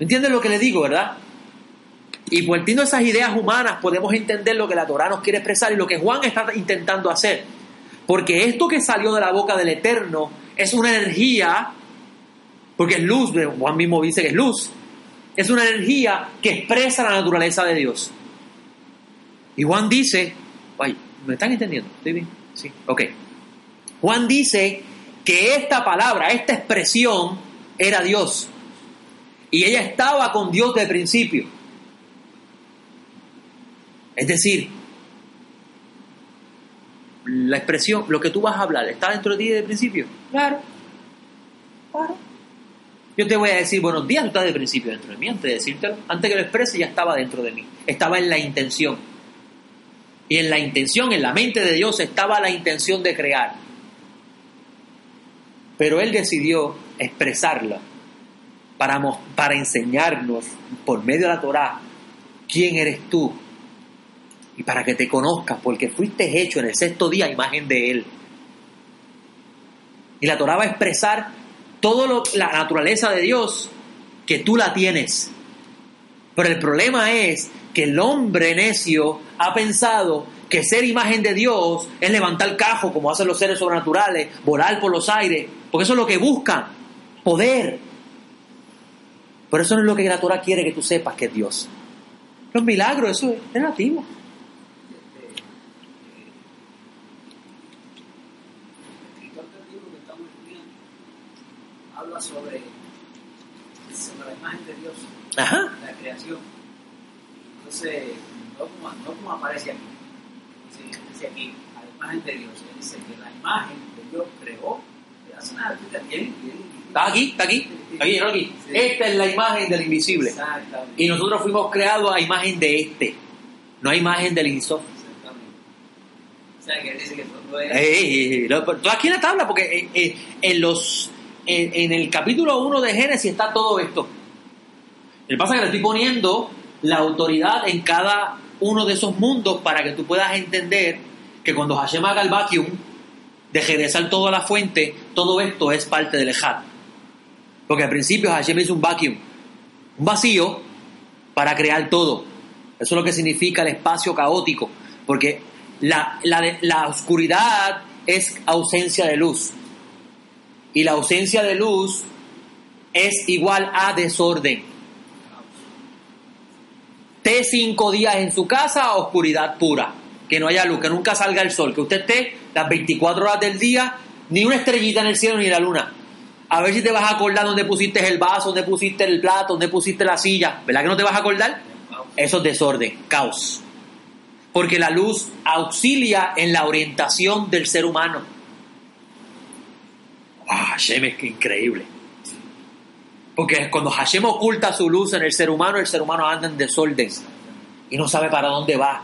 ¿Entienden lo que le digo, verdad? Y partiendo esas ideas humanas podemos entender lo que la Torah nos quiere expresar y lo que Juan está intentando hacer. Porque esto que salió de la boca del Eterno es una energía, porque es luz, Juan mismo dice que es luz, es una energía que expresa la naturaleza de Dios. Y Juan dice, ay, ¿me están entendiendo? ¿Estoy bien? Sí, ok. Juan dice que esta palabra, esta expresión era Dios. Y ella estaba con Dios de principio. Es decir, la expresión, lo que tú vas a hablar, ¿está dentro de ti de principio? Claro. Claro. Yo te voy a decir buenos días, tú estás de principio dentro de mí, antes de decírtelo. Antes que lo exprese, ya estaba dentro de mí. Estaba en la intención. Y en la intención, en la mente de Dios, estaba la intención de crear. Pero Él decidió expresarla para, para enseñarnos por medio de la Torá quién eres tú y para que te conozcas, porque fuiste hecho en el sexto día imagen de Él. Y la Torá va a expresar toda la naturaleza de Dios que tú la tienes. Pero el problema es que el hombre necio ha pensado que ser imagen de Dios es levantar cajo como hacen los seres sobrenaturales, volar por los aires, porque eso es lo que buscan, poder. Pero eso no es lo que la Torah quiere que tú sepas que es Dios. Los milagros, eso es relativo. habla sobre, sobre la imagen de Dios, Ajá. la creación. Entonces, no como, no como aparece aquí, dice, dice aquí, a la imagen de Dios, él dice que la imagen de Dios creó, bien, Está aquí, está aquí, aquí, aquí. Esta es la imagen del invisible. Y nosotros fuimos creados a imagen de este, no a imagen del insof. Exactamente. O sea, que él dice que todo es... Eh, lo- pero aquí en la tabla, porque eh, eh, en los en, en el capítulo 1 de Génesis está todo esto. El pasa es que le estoy poniendo la autoridad en cada uno de esos mundos para que tú puedas entender que cuando Hashem haga el vacuum de regresar todo a la fuente, todo esto es parte del Ejad. Porque al principio Hashem hizo un vacuum, un vacío para crear todo. Eso es lo que significa el espacio caótico, porque la, la, la oscuridad es ausencia de luz. Y la ausencia de luz es igual a desorden. Esté cinco días en su casa, oscuridad pura. Que no haya luz, que nunca salga el sol, que usted esté las 24 horas del día, ni una estrellita en el cielo ni la luna. A ver si te vas a acordar dónde pusiste el vaso, dónde pusiste el plato, dónde pusiste la silla. ¿Verdad que no te vas a acordar? Eso es desorden, caos. Porque la luz auxilia en la orientación del ser humano. ¡Wow! Hashem es que increíble. Porque cuando Hashem oculta su luz en el ser humano, el ser humano anda en desorden y no sabe para dónde va.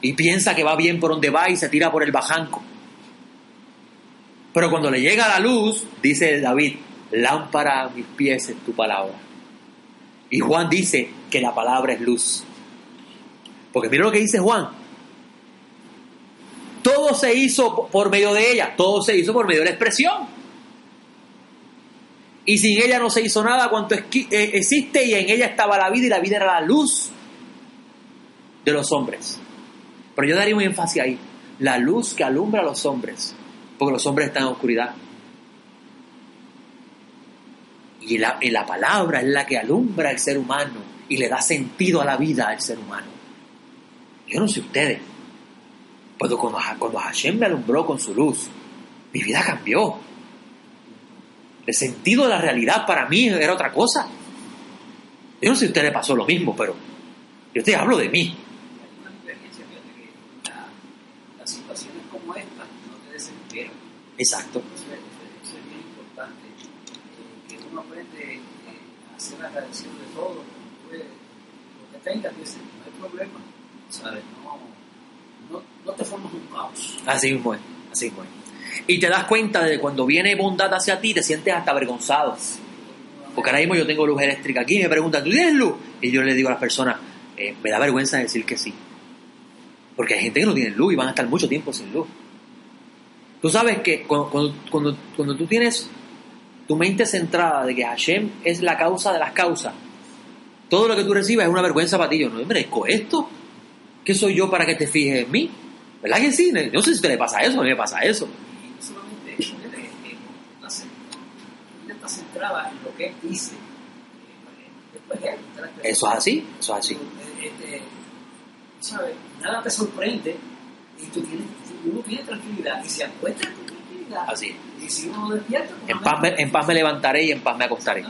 Y piensa que va bien por donde va y se tira por el bajanco. Pero cuando le llega la luz, dice David, lámpara a mis pies es tu palabra. Y Juan dice que la palabra es luz. Porque mira lo que dice Juan. todo se hizo por medio de ella, todo se hizo por medio de la expresión. Y sin ella no se hizo nada cuanto eh, existe y en ella estaba la vida y la vida era la luz de los hombres. Pero yo daría un énfasis ahí, la luz que alumbra a los hombres, porque los hombres están en oscuridad. Y la, y la palabra es la que alumbra al ser humano y le da sentido a la vida al ser humano. Yo no sé ustedes, pero cuando, cuando Hashem me alumbró con su luz, mi vida cambió. El sentido de la realidad para mí era otra cosa. Yo no sé si a usted le pasó lo mismo, pero yo te hablo de mí. Hay una experiencia, fíjate que la- las situaciones como esta no te desesperan. Exacto. Eso es, bien importante. que uno aprende eh, a ser agradecido de todo, lo que, puede- lo que tengas, dice, no hay problema. ¿Sabes? No, no, no te formas un caos. Así mismo es, así mismo es. Y te das cuenta de cuando viene bondad hacia ti, te sientes hasta avergonzado. Porque ahora mismo yo tengo luz eléctrica aquí y me preguntan, ¿tú tienes luz? Y yo le digo a las personas, eh, me da vergüenza decir que sí. Porque hay gente que no tiene luz y van a estar mucho tiempo sin luz. Tú sabes que cuando, cuando, cuando, tú tienes tu mente centrada de que Hashem es la causa de las causas, todo lo que tú recibas es una vergüenza para ti. Yo no merezco esto. ¿Qué soy yo para que te fijes en mí? ¿Verdad que sí? No sé si te le pasa eso, a mí me pasa eso. Eh, cen- ella está centrada en lo que él dice. eh. Eso es así, eso es así. Este, ¿sabes? Nada te sorprende y tú tienes, uno tiene tranquilidad y se acuesta con tranquilidad. Así. Y si uno no despierta, pues, En paz, me, en paz me levantaré y en paz me acostaré.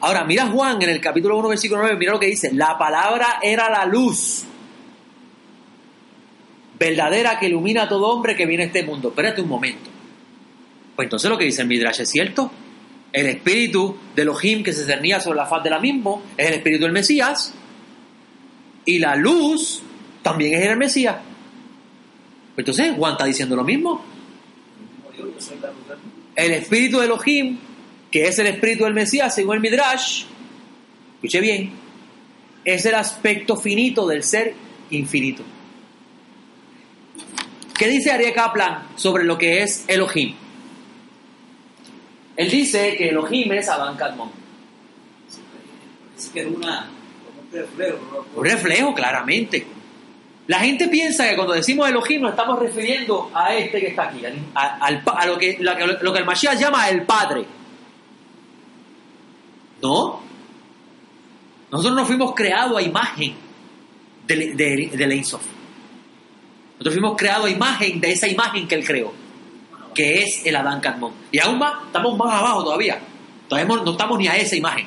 Ahora, mira Juan en el capítulo 1, versículo 9, mira lo que dice. La palabra era la luz verdadera que ilumina a todo hombre que viene a este mundo. Espérate un momento. Pues entonces lo que dice el Midrash es cierto. El espíritu de Elohim que se cernía sobre la faz de la misma es el espíritu del Mesías. Y la luz también es el Mesías. Entonces Juan está diciendo lo mismo. El espíritu de Elohim, que es el espíritu del Mesías, según el Midrash, escuche bien, es el aspecto finito del ser infinito. ¿Qué dice Ariel Kaplan sobre lo que es Elohim? Él dice que Elohim es Adán Kadmon. Dice que una. Un reflejo, claramente. La gente piensa que cuando decimos Elohim nos estamos refiriendo a este que está aquí, a, a lo, que, lo, que, el Mashiach llama el Padre. No. Nosotros no fuimos creados a imagen del, Ein Sof. Nosotros fuimos creados a imagen de esa imagen que él creó, que es el Adán Kadmon. Y aún más, estamos más abajo todavía. Todavía no estamos ni a esa imagen.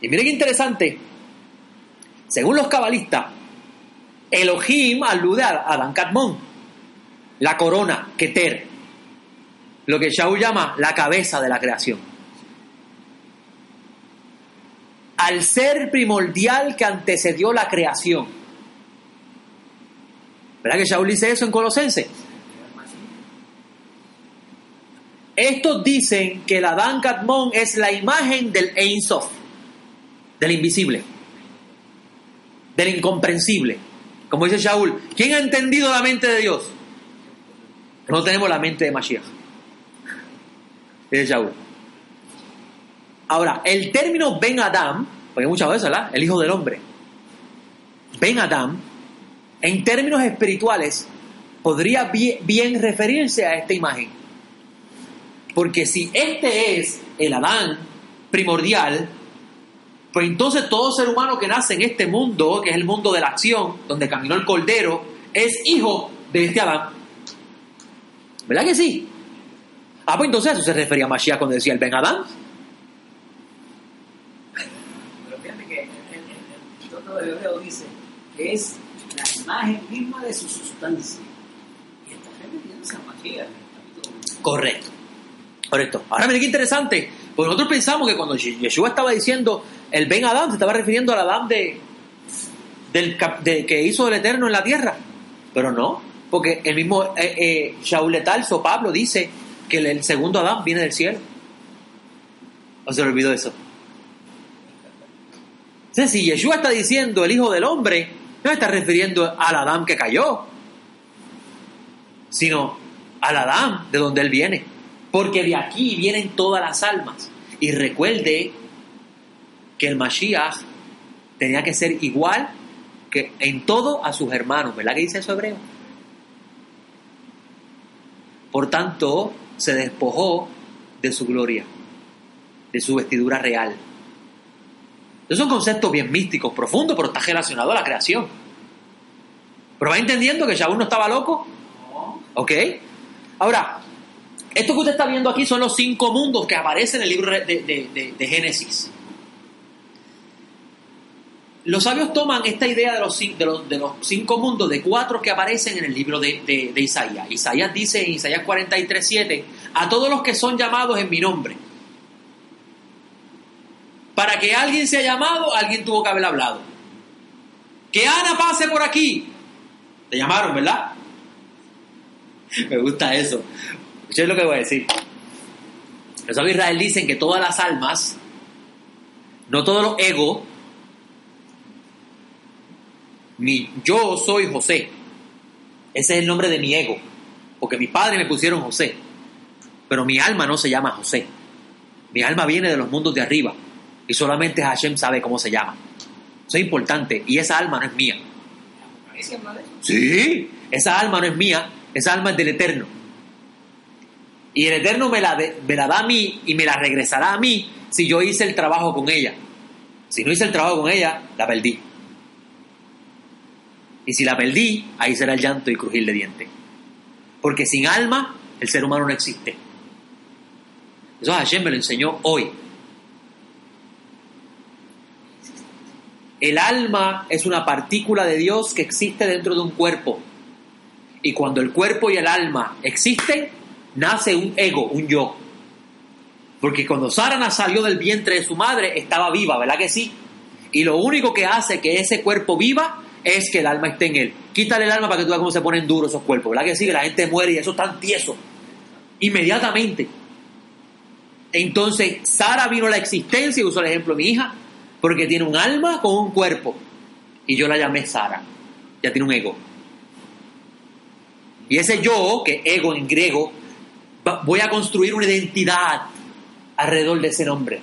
Y miren qué interesante. Según los cabalistas, Elohim alude a Adán Kadmon, la corona, Keter, lo que Shaul llama la cabeza de la creación. Al ser primordial que antecedió la creación. ¿Verdad que Shaul dice eso en Colosense? Estos dicen que el Adán Kadmon es la imagen del Ein Sof, del invisible, del incomprensible. Como dice Shaul, ¿quién ha entendido la mente de Dios? No tenemos la mente de Mashiach. Dice Shaul. Ahora, el término Ben Adam, porque muchas veces, ¿verdad? El hijo del hombre. Ben Adam, en términos espirituales, podría bien, bien referirse a esta imagen. Porque si este es el Adán primordial, pues entonces todo ser humano que nace en este mundo, que es el mundo de la acción, donde caminó el Cordero, es hijo de este Adán. ¿Verdad que sí? Ah, pues entonces eso se refería a Mashiach cuando decía el Ben Adán. Pero fíjate que el, Toto de Hebreo dice que es la imagen misma de su sustancia. Y está refiriéndose a uno. Correcto. Correcto. Ahora miren qué interesante. Porque nosotros pensamos que cuando Yeshua estaba diciendo el Ben Adán, se estaba refiriendo al Adán de, del, que hizo el Eterno en la tierra. Pero no, porque el mismo eh, eh, Shaul Pablo, dice que el, el segundo Adán viene del cielo. ¿O se le olvidó eso? Entonces, si Yeshua está diciendo el Hijo del Hombre, no está refiriendo al Adán que cayó. sino al Adán de donde él viene. Porque de aquí vienen todas las almas. Y recuerde que el Mashiach tenía que ser igual que en todo a sus hermanos. ¿Verdad que dice eso hebreo? Por tanto, se despojó de su gloria, de su vestidura real. Esos son conceptos bien místicos, profundos, pero está relacionado a la creación. Pero va entendiendo que Shaul no estaba loco. No. ¿Ok? Ahora, esto que usted está viendo aquí son los cinco mundos que aparecen en el libro de, de- de- de Génesis. Los sabios toman esta idea de los, cinco mundos, de cuatro que aparecen en el libro de, Isaías. Isaías dice en Isaías 43, 7, a todos los que son llamados en mi nombre. Para que alguien sea llamado, alguien tuvo que haber hablado. Que Ana pase por aquí. Te llamaron, ¿verdad? [laughs] Me gusta eso. Escuchen lo que voy a decir. Los sabios de Israel dicen que todas las almas, no todos los egos, mi, yo soy José. Ese es el nombre de mi ego. Porque mis padres me pusieron José. Pero mi alma no se llama José. Mi alma viene de los mundos de arriba. Y solamente Hashem sabe cómo se llama. Eso es importante. Y esa alma no es mía. Sí, esa alma no es mía, esa alma es del Eterno. Y el Eterno me la, me la da a mí y me la regresará a mí si yo hice el trabajo con ella. Si no hice el trabajo con ella, la perdí. Y si la perdí, ahí será el llanto y crujir de dientes. Porque sin alma, el ser humano no existe. Eso Hashem me lo enseñó hoy. El alma es una partícula de Dios que existe dentro de un cuerpo. Y cuando el cuerpo y el alma existen, nace un ego, un yo. Porque cuando Sarana salió del vientre de su madre, estaba viva, ¿verdad que sí? Y lo único que hace que ese cuerpo viva es que el alma esté en él. Quítale el alma para que tú veas cómo se ponen duros esos cuerpos, ¿verdad que sí? Que la gente muere y eso es tan tieso. Inmediatamente. Entonces, Sara vino a la existencia, y uso el ejemplo de mi hija, porque tiene un alma con un cuerpo. Y yo la llamé Sara. Ya tiene un ego. Y ese yo, que ego en griego, voy a construir una identidad alrededor de ese nombre.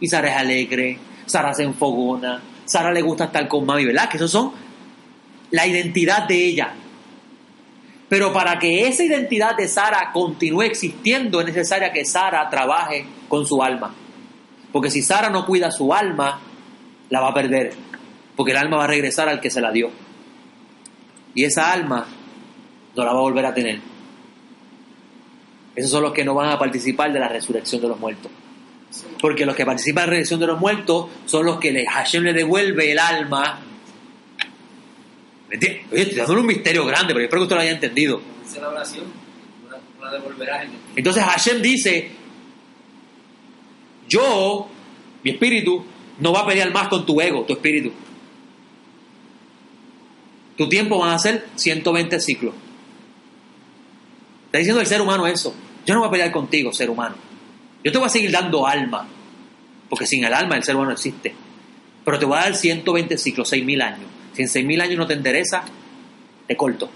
Y Sara es alegre, Sara se enfogona, Sara le gusta estar con mami, ¿verdad? Que esos son la identidad de ella. Pero para que esa identidad de Sara continúe existiendo es necesaria que Sara trabaje con su alma. Porque si Sara no cuida su alma, la va a perder. Porque el alma va a regresar al que se la dio. Y esa alma no la va a volver a tener. Esos son los que no van a participar de la resurrección de los muertos. Porque los que participan en la resurrección de los muertos son los que le, Hashem le devuelve el alma. ¿Me entiendes? Oye, estoy dándole un misterio grande, pero yo espero que usted lo haya entendido. Como dice la oración, tú la, tú la devolverás en el Entonces Hashem dice, yo, mi espíritu, no va a pelear más con tu ego, tu espíritu. Tu tiempo van a ser 120 ciclos. Está diciendo el ser humano eso. Yo no voy a pelear contigo, ser humano. Yo te voy a seguir dando alma. Porque sin el alma el ser humano no existe. Pero te voy a dar 120 ciclos, 6.000 años. Si en 6.000 años no te endereza, te corto.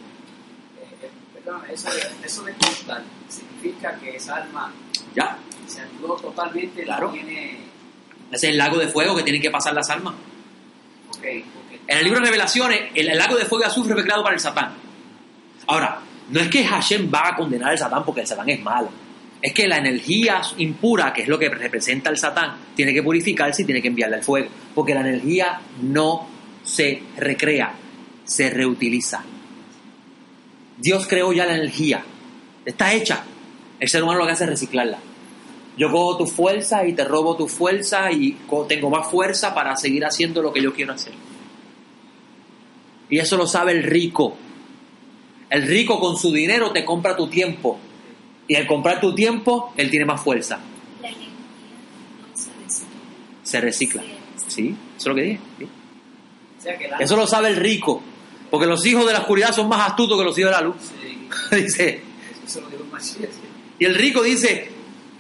Eh, perdón, eso, de- eso de cortar significa que esa alma Ya. se anuló totalmente, Claro. tiene. Ese es el lago de fuego que tienen que pasar las almas. Ok, porque En el libro de Revelaciones, el, el lago de fuego y azufre fue creado para el Satán. Ahora, no es que Hashem va a condenar al Satán porque el Satán es malo. Es que la energía impura, que es lo que representa el Satán, tiene que purificarse y tiene que enviarle al fuego. Porque la energía no se recrea, se reutiliza. Dios creó ya la energía. Está hecha. El ser humano lo que hace es reciclarla. Yo cojo tu fuerza y te robo tu fuerza y tengo más fuerza para seguir haciendo lo que yo quiero hacer. Y eso lo sabe el rico. El rico con su dinero te compra tu tiempo. Y al comprar tu tiempo, él tiene más fuerza. La energía no se recicla. Se recicla. ¿Sí? Eso es lo que dije. ¿sí? o sea que alma. Eso lo sabe el rico. Porque los hijos de la oscuridad son más astutos que los hijos de la luz. Sí, [laughs] dice. eso lo Mashiach. sí. Y el rico dice,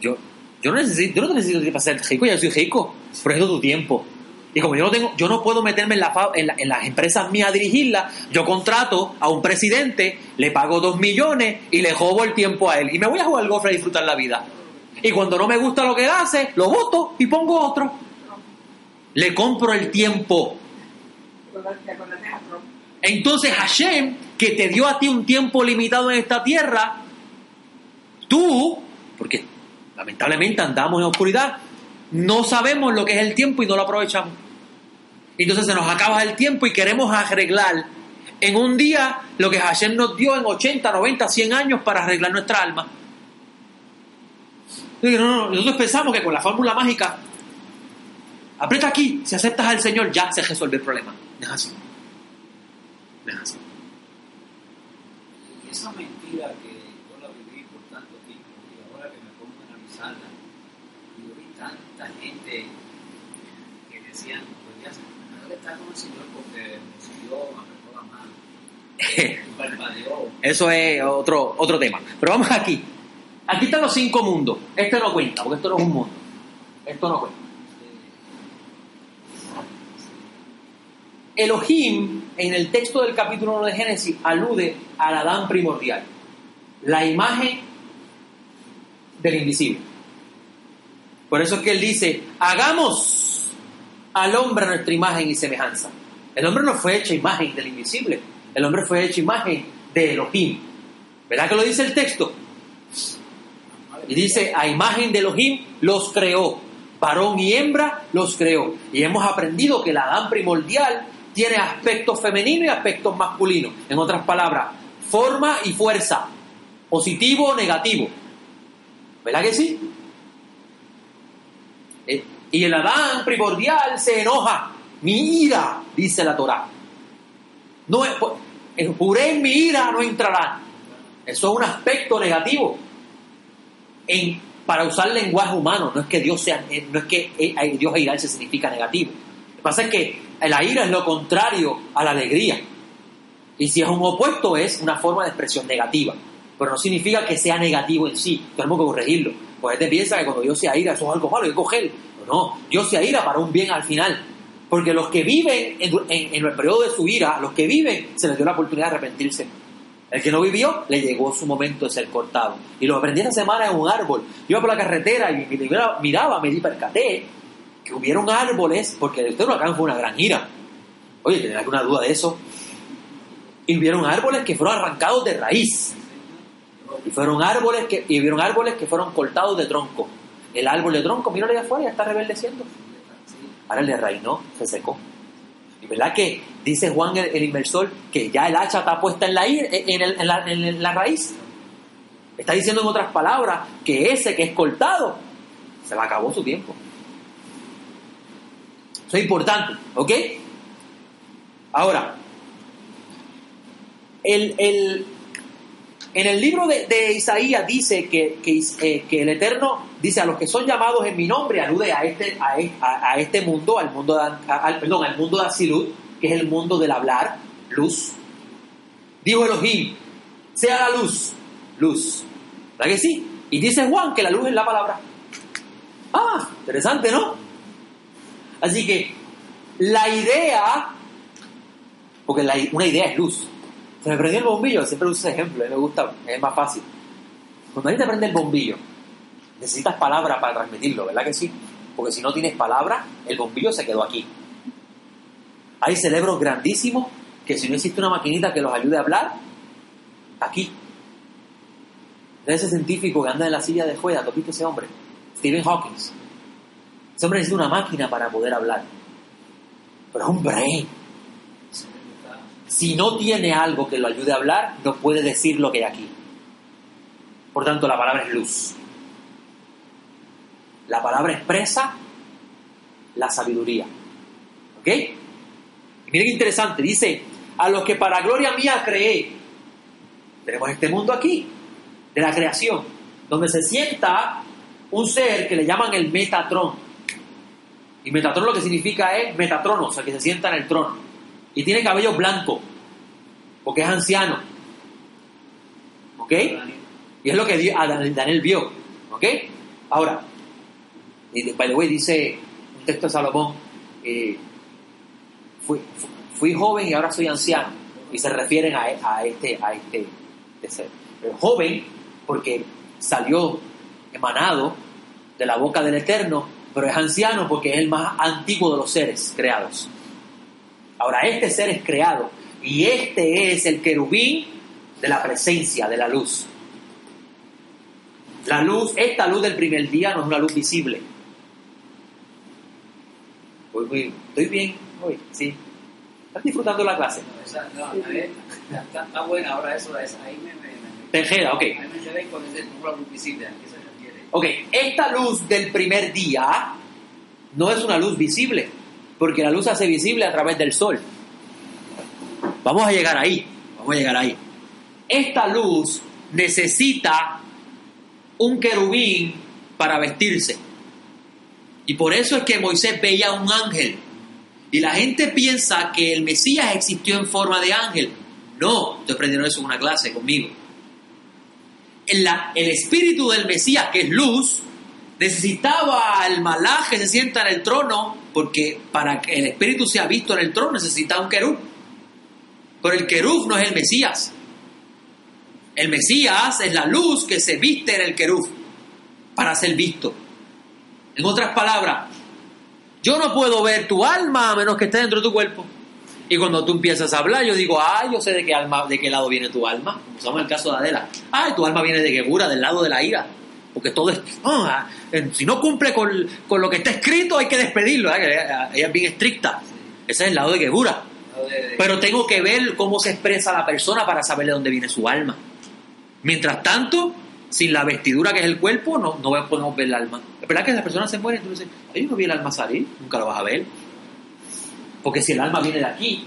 yo, yo, no necesito, yo no te necesito para ser rico, ya soy rico. Por eso tu tiempo. Y como yo no tengo, yo no puedo meterme en, la, en, la- en las empresas mías a dirigirlas, yo contrato a un presidente, le pago dos millones y le jobo el tiempo a él. Y me voy a jugar golf a disfrutar la vida. Y cuando no me gusta lo que hace, lo voto y pongo otro. Le compro el tiempo. Entonces Hashem, que te dio a ti un tiempo limitado en esta tierra, tú, porque lamentablemente andamos en oscuridad, no sabemos lo que es el tiempo y no lo aprovechamos. Entonces se nos acaba el tiempo y queremos arreglar en un día lo que Hashem nos dio en 80, 90, 100 años para arreglar nuestra alma. No, no, no, nosotros pensamos que con la fórmula mágica, aprieta aquí, si aceptas al Señor, ya se resuelve el problema. No es así. No así. Esa mentira que yo la viví por tanto tiempo y ahora que me pongo a analizarla, y yo vi tanta gente que decían, pues ya, con el Señor porque siguió, apretó la mano. [laughs] Eso es otro, otro tema. Pero vamos aquí. Aquí están los cinco mundos. Este no cuenta, porque esto no es un mundo. Esto no cuenta. Elohim, en el texto del capítulo 1 de Génesis, alude al Adán primordial. La imagen del invisible. Por eso es que él dice, hagamos al hombre a nuestra imagen y semejanza. El hombre no fue hecho imagen del invisible. El hombre fue hecho imagen de Elohim. ¿Verdad que lo dice el texto? Y dice, a imagen de Elohim los creó. Varón y hembra los creó. Y hemos aprendido que el Adán primordial tiene aspectos femeninos y aspectos masculinos. En otras palabras, forma y fuerza. Positivo o negativo. ¿Verdad que sí? Eh, Y el Adán primordial se enoja. Mi ira, dice la Torá. No, juré en mi ira no entrarán. Eso es un aspecto negativo. Para usar lenguaje humano, no es que Dios sea, eh, no es que eh, eh, Dios airarse significa negativo. Lo que pasa es que la ira es lo contrario a la alegría. Y si es un opuesto, es una forma de expresión negativa. Pero no significa que sea negativo en sí. Tenemos que corregirlo. Pues gente piensa que cuando Dios se aira, eso es algo malo, hay que coger. No, Dios se aira para un bien al final. Porque los que viven en, el periodo de su ira, los que viven, se les dio la oportunidad de arrepentirse. El que no vivió, le llegó su momento de ser cortado. Y lo aprendí esta semana en un árbol. Yo iba por la carretera y miraba, miraba me di percaté que hubieron árboles, porque el huracán fue una gran ira. Oye, ¿tenés alguna duda de eso? Y hubieron árboles que fueron arrancados de raíz. Y fueron árboles que, y hubieron árboles que fueron cortados de tronco. El árbol de tronco, míralo de afuera, ya está rebaldeciendo. Ahora el de raíz no, se secó. Y verdad que dice Juan el, el inversor que ya el hacha está puesta en la, en la, en la raíz. Está diciendo en otras palabras que ese que es cortado se le acabó su tiempo. Eso es importante, ¿ok? Ahora, el, el- en el libro de, Isaías dice eh, que el Eterno dice a los que son llamados en mi nombre, alude a este, a, este mundo, al mundo de, al, perdón, al mundo de Asilut, que es el mundo del hablar, luz. Dijo Elohim, sea la luz, luz. ¿Verdad que sí? Y dice Juan que la luz es la palabra. Ah, interesante, ¿no? Así que la idea, porque una idea es luz. Se me prendió el bombillo, siempre uso ese ejemplo, a mí me gusta, es más fácil. Cuando alguien te prende el bombillo, necesitas palabras para transmitirlo, ¿verdad que sí? Porque si no tienes palabras, el bombillo se quedó aquí. Hay cerebros grandísimos que si no existe una maquinita que los ayude a hablar, aquí. De ese científico que anda en la silla de juega, ¿tú viste ese hombre? Stephen Hawking. Ese hombre necesita una máquina para poder hablar. Pero es un brain. Si no tiene algo que lo ayude a hablar, no puede decir lo que hay aquí. Por tanto, la palabra es luz. La palabra expresa la sabiduría. ¿Ok? Miren qué interesante, dice, a los que para gloria mía creé. Tenemos este mundo aquí, de la creación, donde se sienta un ser que le llaman el Metatron. Y Metatron lo que significa es Metatrono, o sea, que se sienta en el trono. Y tiene cabello blanco, porque es anciano. ¿Ok? Y es lo que Daniel vio. ¿Ok? Ahora, by the way, dice un texto de Salomón eh, fui, joven y ahora soy anciano. Y se refieren a, este, a este, ser. El joven, porque salió emanado de la boca del Eterno, pero es anciano porque es el más antiguo de los seres creados. Ahora, este ser es creado y este es el querubín de la presencia, de la luz. La luz, esta luz del primer día no es una luz visible. Voy estoy bien hoy, sí. ¿Estás disfrutando la clase? No, está, buena ahora eso, ahí me, Tejeda, ok. ahí me quedé con ese número invisible, ¿a qué se refiere? Ok, esta luz del primer día no es una luz visible, porque la luz hace visible a través del sol. Vamos a llegar ahí, vamos a llegar ahí. Esta luz necesita un querubín para vestirse. Y por eso es que Moisés veía un ángel. Y la gente piensa que el Mesías existió en forma de ángel. No, estoy aprendiendo eso en una clase conmigo el espíritu del Mesías, que es luz, necesitaba al malaj que se sienta en el trono, porque para que el espíritu sea visto en el trono necesita un querub. Pero el querub no es el Mesías. El Mesías es la luz que se viste en el querub para ser visto. En otras palabras, yo no puedo ver tu alma a menos que esté dentro de tu cuerpo. Y cuando tú empiezas a hablar, yo digo, ah, yo sé de qué alma, de qué lado viene tu alma. Usamos el caso de Adela. Ah, tu alma viene de Gebura, del lado de la ira. Porque todo es, ah, si no cumple con, con lo que está escrito, hay que despedirlo. Ella ella es bien estricta. Ese es el lado de Gebura. Pero tengo que ver cómo se expresa la persona para saber de dónde viene su alma. Mientras tanto, sin la vestidura que es el cuerpo, no, no podemos ver el alma. Es verdad que las personas se mueren, entonces, yo no vi el alma salir, nunca lo vas a ver. Porque si el alma viene de aquí,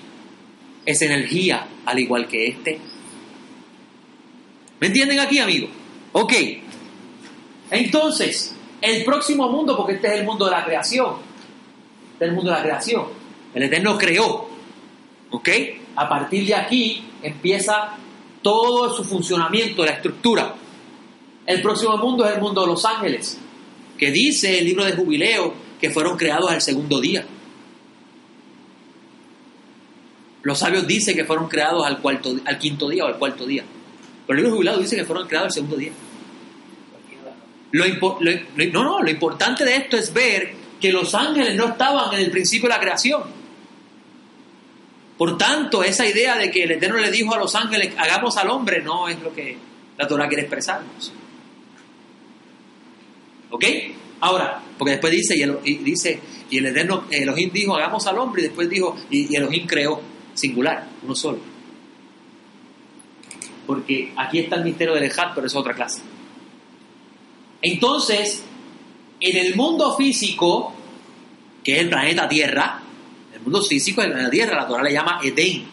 es energía, al igual que este. ¿Me entienden aquí, amigo? Ok. Entonces, el próximo mundo, porque este es el mundo de la creación. Este es el mundo de la creación. El Eterno creó. ¿Ok? A partir de aquí empieza todo su funcionamiento, la estructura. El próximo mundo es el mundo de los ángeles, que dice el libro de Jubileo que fueron creados al segundo día. Los sabios dicen que fueron creados al, cuarto, al quinto día o al cuarto día. Pero el libro de Jubileo dice que fueron creados al segundo día. Lo no, no, lo importante de esto es ver que los ángeles no estaban en el principio de la creación. Por tanto, esa idea de que el Eterno le dijo a los ángeles, hagamos al hombre, no es lo que la Torah quiere expresarnos. ¿Ok? Ahora, porque después dice, y, el, dice, y el Eterno, Elohim dijo, hagamos al hombre, y después dijo, y, y Elohim creó, singular, uno solo. Porque aquí está el misterio del Ejad, pero es otra clase. Entonces, en el mundo físico, que es el planeta Tierra, el mundo físico es el planeta Tierra, la Torah le llama Edén.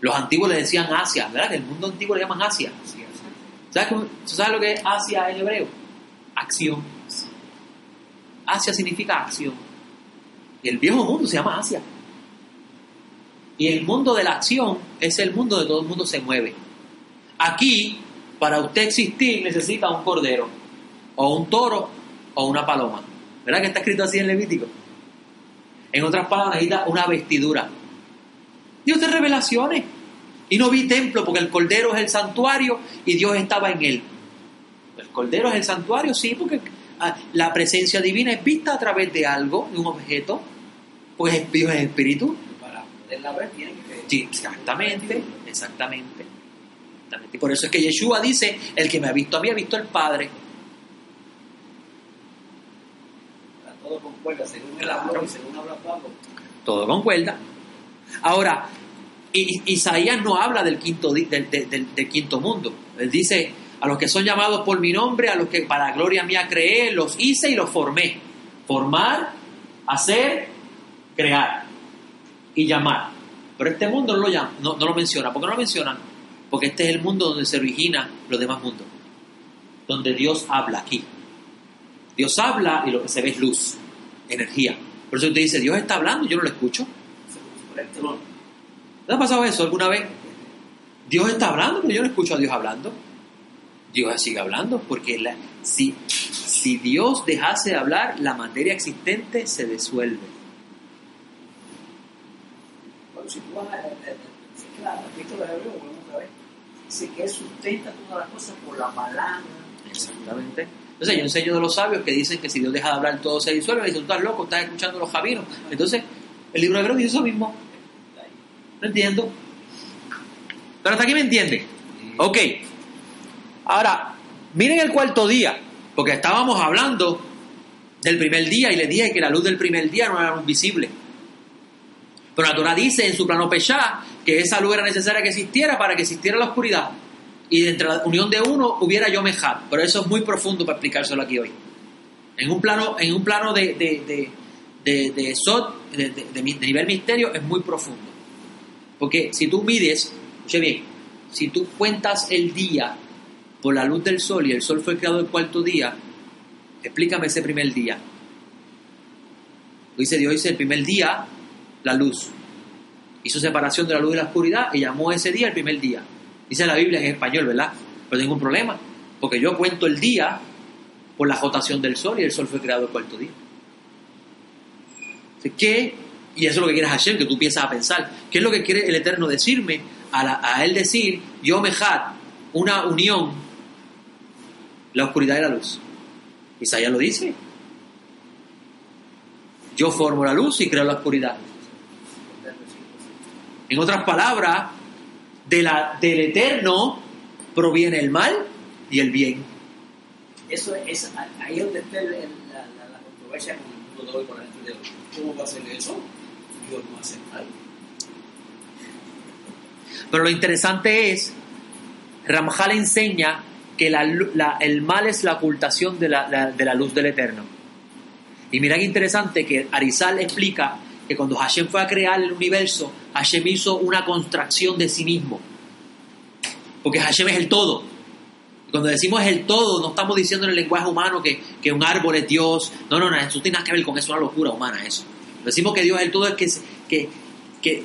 Los antiguos le decían Asia, ¿verdad? Que el mundo antiguo le llaman Asia. Sí, así. ¿Sabes, cómo- ¿tú sabes lo que es Asia en hebreo? Acción. Asia significa acción. Y el viejo mundo se llama Asia. Y el mundo de la acción es el mundo donde todo el mundo se mueve. Aquí, para usted existir, necesita un cordero, o un toro, o una paloma. ¿Verdad que está escrito así en Levítico? En otras palabras, necesita una vestidura. Dios de revelaciones. Y no vi templo porque el cordero es el santuario y Dios estaba en él. El cordero es el santuario, sí, porque ah, la presencia divina es vista a través de algo, de un objeto, pues Dios es espíritu. Para poderla ver, tiene que Sí, exactamente, exactamente. Exactamente. Y por eso es que Yeshua dice, el que me ha visto a mí ha visto al Padre. Todo concuerda, según habló y según habla Pablo. Todo concuerda. Ahora, Isaías no habla del quinto, del, del- del- del quinto mundo. Él dice, a los que son llamados por mi nombre, a los que para gloria mía creé, los hice y los formé. Formar, hacer, crear y llamar. Pero este mundo no lo, llama, no, no lo menciona. ¿Por qué no lo menciona? Porque este es el mundo donde se origina los demás mundos. Donde Dios habla aquí. Dios habla y lo que se ve es luz, energía. Por eso te dice, Dios está hablando, yo no lo escucho. ¿No ha pasado eso alguna vez? Dios está hablando, pero yo no escucho a Dios hablando. Dios sigue hablando, porque si, Si Dios dejase de hablar, la materia existente se disuelve. Bueno, si tú vas a la, la, dice que Él sustenta todas las cosas por la palabra. Exactamente. Entonces yo enseño de los sabios que dicen que si Dios deja de hablar todo se disuelve. Dicen, tú estás loco, estás escuchando a los javinos. Entonces, el libro de Hebreo dice eso mismo. No entiendo. Pero hasta aquí me entiende. Ok. Ahora, miren el cuarto día, porque estábamos hablando del primer día y les dije que la luz del primer día no era luz visible. Pero la Torah dice en su plano Peshá que esa luz era necesaria que existiera para que existiera la oscuridad. Y entre la unión de uno hubiera Yom Echad. Pero eso es muy profundo para explicárselo aquí hoy. En un plano, en un plano de, de, de, de- de nivel misterio, es muy profundo. Porque si tú mides, escuche bien, si tú cuentas el día por la luz del sol y el sol fue creado el cuarto día, explícame ese primer día. Dice Dios, dice el primer día, la luz. Hizo separación de la luz y la oscuridad y llamó ese día el primer día. Dice la Biblia en español, ¿verdad? Pero tengo un problema, porque yo cuento el día por la rotación del sol y el sol fue creado el cuarto día. ¿Qué? Y eso es lo que quiere Hashem, que tú piensas a pensar. ¿Qué es lo que quiere el Eterno decirme? A, a él decir, yo me una unión, la oscuridad y la luz. Isaías lo dice. Yo formo la luz y creo la oscuridad. En otras palabras, de la, del Eterno proviene el mal y el bien. Eso es, ahí es donde está el- el- la, la, controversia con el mundo de hoy, con la gente de hoy. ¿Cómo va a ser eso? Dios no hace mal. Pero lo interesante es, Ramjal enseña que la la- el mal es la ocultación de la, la- de la luz del Eterno. Y mira qué interesante que Arizal explica que cuando Hashem fue a crear el universo, Hashem hizo una contracción de sí mismo. Porque Hashem es el todo. Cuando decimos el todo, no estamos diciendo en el lenguaje humano que, que un árbol es Dios. No, no, no, eso tiene nada que ver con eso, es una locura humana eso. Decimos que Dios es el todo, es que, que, que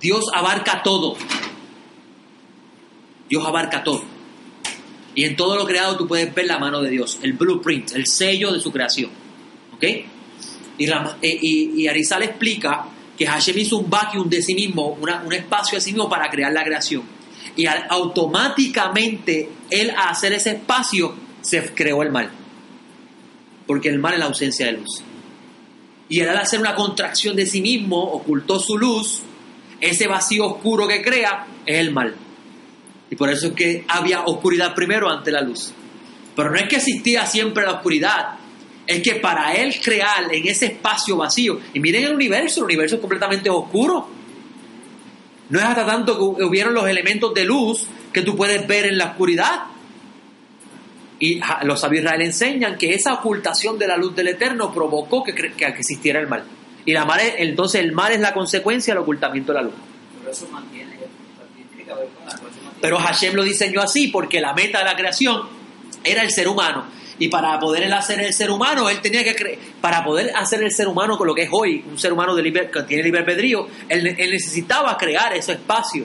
Dios abarca todo. Dios abarca todo. Y en todo lo creado tú puedes ver la mano de Dios, el blueprint, el sello de su creación. ¿Ok? Y, Ram- eh, Arizal explica que Hashem hizo un vacuum de sí mismo, un espacio de sí mismo para crear la creación. Y automáticamente él a hacer ese espacio se creó el mal. Porque el mal es la ausencia de luz. Y él al hacer una contracción de sí mismo, ocultó su luz, ese vacío oscuro que crea es el mal. Y por eso es que había oscuridad primero ante la luz. Pero no es que existía siempre la oscuridad, es que para él crear en ese espacio vacío, y miren el universo, el universo es completamente oscuro. No es hasta tanto que hubieron los elementos de luz que tú puedes ver en la oscuridad. Y los sabios Israel enseñan que esa ocultación de la luz del Eterno provocó que, que existiera el mal. Y la mal es- entonces el mal es la consecuencia del ocultamiento de la luz. Pero eso mantiene, también tiene que ver con la cosa. mantiene- Pero Hashem lo diseñó así porque la meta de la creación era el ser humano. Y para poder hacer el ser humano, él tenía que cre- para poder hacer el ser humano con lo que es hoy, un ser humano que tiene libre albedrío, él, él necesitaba crear ese espacio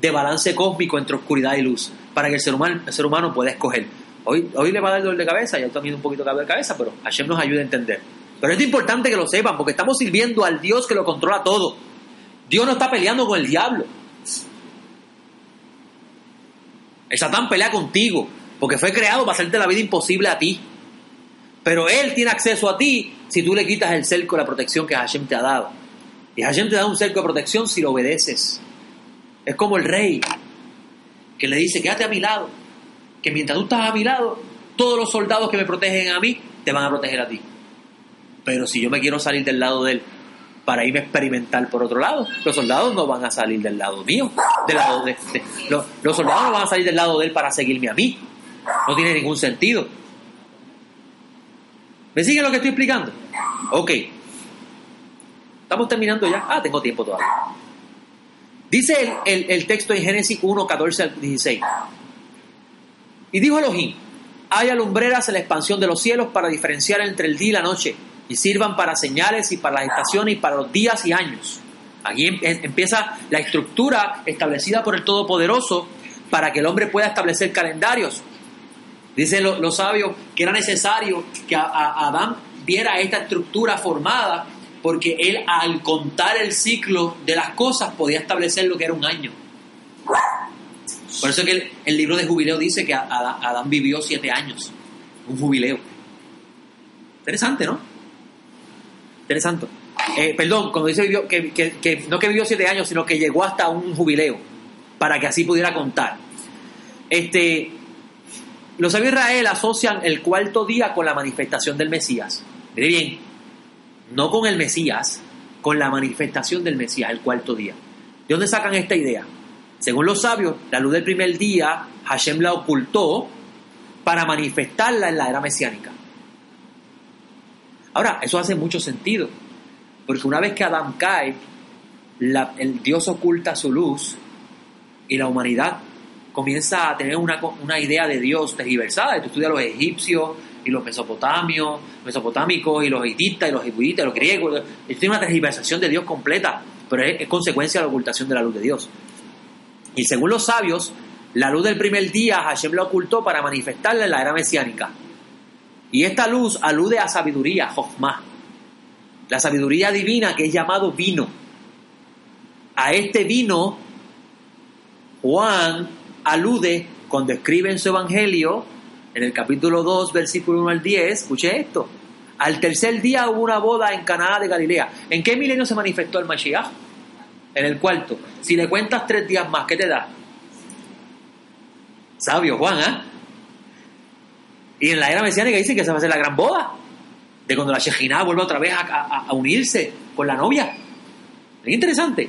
de balance cósmico entre oscuridad y luz, para que el ser humano, el ser humano pueda escoger. Hoy, hoy le va a dar dolor de cabeza, ya también un poquito de cabeza, pero Hashem nos ayuda a entender. Pero es importante que lo sepan, porque estamos sirviendo al Dios que lo controla todo. Dios no está peleando con el diablo. El Satán pelea contigo, porque fue creado para hacerte la vida imposible a ti. Pero él tiene acceso a ti si tú le quitas el cerco de la protección que Hashem te ha dado. Y Hashem te da un cerco de protección si lo obedeces. Es como el rey que le dice, quédate a mi lado, que mientras tú estás a mi lado, todos los soldados que me protegen a mí te van a proteger a ti. Pero si yo me quiero salir del lado de él para irme a experimentar por otro lado, los soldados no van a salir del lado mío, del lado de, de- los, los soldados no van a salir del lado de él para seguirme a mí. No tiene ningún sentido. ¿Me siguen lo que estoy explicando? Ok. Estamos terminando ya. Ah, tengo tiempo todavía. Dice el, el- texto en Génesis 1, 14 al 16. Y dijo Elohim, haya lumbreras en la expansión de los cielos para diferenciar entre el día y la noche, y sirvan para señales y para las estaciones y para los días y años. Aquí em- em- empieza la estructura establecida por el Todopoderoso para que el hombre pueda establecer calendarios. Dicen lo- los sabios que era necesario que a- Adán viera esta estructura formada porque él al contar el ciclo de las cosas podía establecer lo que era un año. Por eso es que el, libro de jubileo dice que Adán, vivió siete años, un jubileo. Interesante, ¿no? Interesante. Eh, perdón, cuando dice que- que no que vivió siete años, sino que llegó hasta un jubileo, para que así pudiera contar. Este, los sabios Israel asocian el cuarto día con la manifestación del Mesías. Mire bien, no con el Mesías, con la manifestación del Mesías, el cuarto día. ¿De dónde sacan esta idea? Según los sabios, la luz del primer día, Hashem la ocultó para manifestarla en la era mesiánica. Ahora, eso hace mucho sentido, porque una vez que Adán cae, el Dios oculta su luz y la humanidad comienza a tener una, una idea de Dios tergiversada. Tú estudias los egipcios y los mesopotamios, mesopotámicos y los hititas y los jebuitas y los griegos. Esto tiene una tergiversación de Dios completa, pero es, es consecuencia de la ocultación de la luz de Dios. Y según los sabios, la luz del primer día Hashem la ocultó para manifestarla en la era mesiánica. Y esta luz alude a sabiduría, Jochma, la sabiduría divina que es llamado vino. A este vino, Juan alude cuando escribe en su evangelio, en el capítulo 2, versículo 1 al 10, escuche esto. Al tercer día hubo una boda en Canaá de Galilea. ¿En qué milenio se manifestó el Mashiach? En el cuarto. Si le cuentas tres días más, ¿qué te da? Sabio, Juan, ¿ah? Y en la era mesiánica dice que se va a hacer la gran boda. De cuando la Shejinah vuelve otra vez a, a- a unirse con la novia. Es interesante.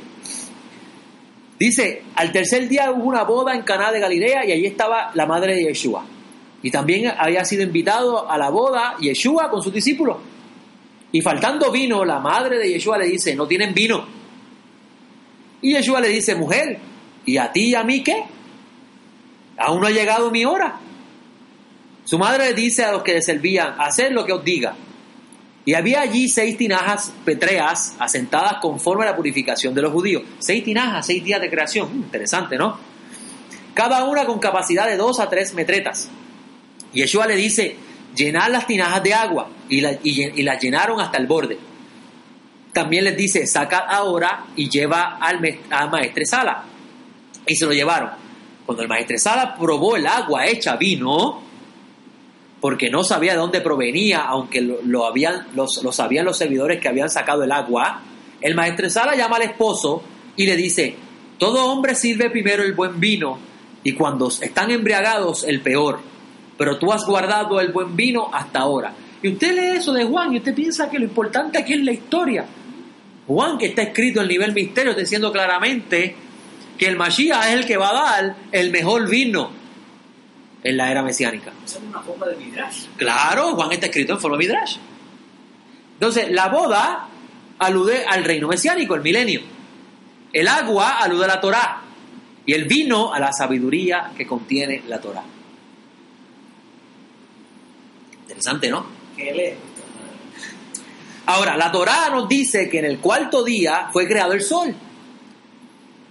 Dice, al tercer día hubo una boda en Caná de Galilea y allí estaba la madre de Yeshua. Y también había sido invitado a la boda Yeshua con sus discípulos. Y faltando vino, la madre de Yeshua le dice, no tienen vino. Y Yeshua le dice, mujer, ¿y a ti y a mí qué? Aún no ha llegado mi hora. Su madre le dice a los que le servían, haced lo que os diga. Y había allí seis tinajas petreas asentadas conforme a la purificación de los judíos. Seis tinajas, seis días de creación. Mm, interesante, ¿no? Cada una con capacidad de dos a tres metretas. Y Yeshua le dice, llenad las tinajas de agua. Y, las llenaron hasta el borde. También les dice, sacad ahora y lleva al, al maestresala. Y se lo llevaron. Cuando el maestresala probó el agua hecha vino, porque no sabía de dónde provenía, aunque lo, lo habían, los- lo sabían los servidores que habían sacado el agua, el maestresala llama al esposo y le dice, todo hombre sirve primero el buen vino y cuando están embriagados el peor, pero tú has guardado el buen vino hasta ahora. Y usted lee eso de Juan y usted piensa que lo importante aquí es la historia. Juan, que está escrito en nivel misterio, está diciendo claramente que el Mashiach es el que va a dar el mejor vino en la era mesiánica. Esa es una forma de midrash. Claro, Juan está escrito en forma midrash. Entonces, la boda alude al reino mesiánico, el milenio. El agua alude a la Torá. Y el vino a la sabiduría que contiene la Torá. Interesante, ¿no? Es. Ahora, la Torá nos dice que en el cuarto día fue creado el sol.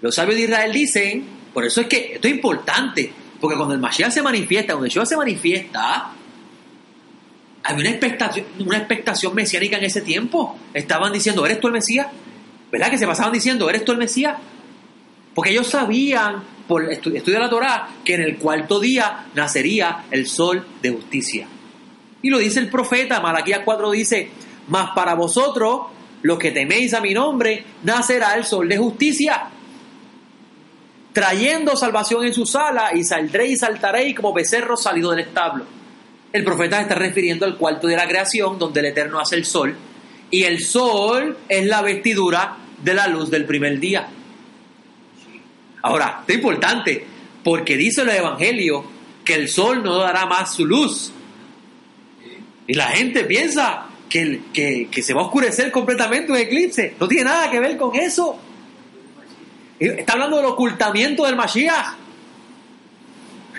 Los sabios de Israel dicen, por eso es que esto es importante, porque cuando el Mashiach se manifiesta, cuando Yeshua se manifiesta, había una expectación, una expectación mesiánica en ese tiempo. Estaban diciendo, ¿eres tú el Mesías? ¿Verdad que se pasaban diciendo, ¿eres tú el Mesías? Porque ellos sabían, por el estu- estudio de la Torá, que en el cuarto día nacería el sol de justicia. Y lo dice el profeta, Malaquías 4 dice, mas para vosotros, los que teméis a mi nombre, nacerá el sol de justicia, trayendo salvación en su sala, y saldréis y saltaréis como becerros salidos del establo. El profeta está refiriendo al cuarto de la creación, donde el Eterno hace el sol, y el sol es la vestidura de la luz del primer día. Ahora, esto es importante, porque dice el Evangelio que el sol no dará más su luz. Y la gente piensa que, que, que se va a oscurecer completamente un eclipse. No tiene nada que ver con eso. Está hablando del ocultamiento del Mashiach.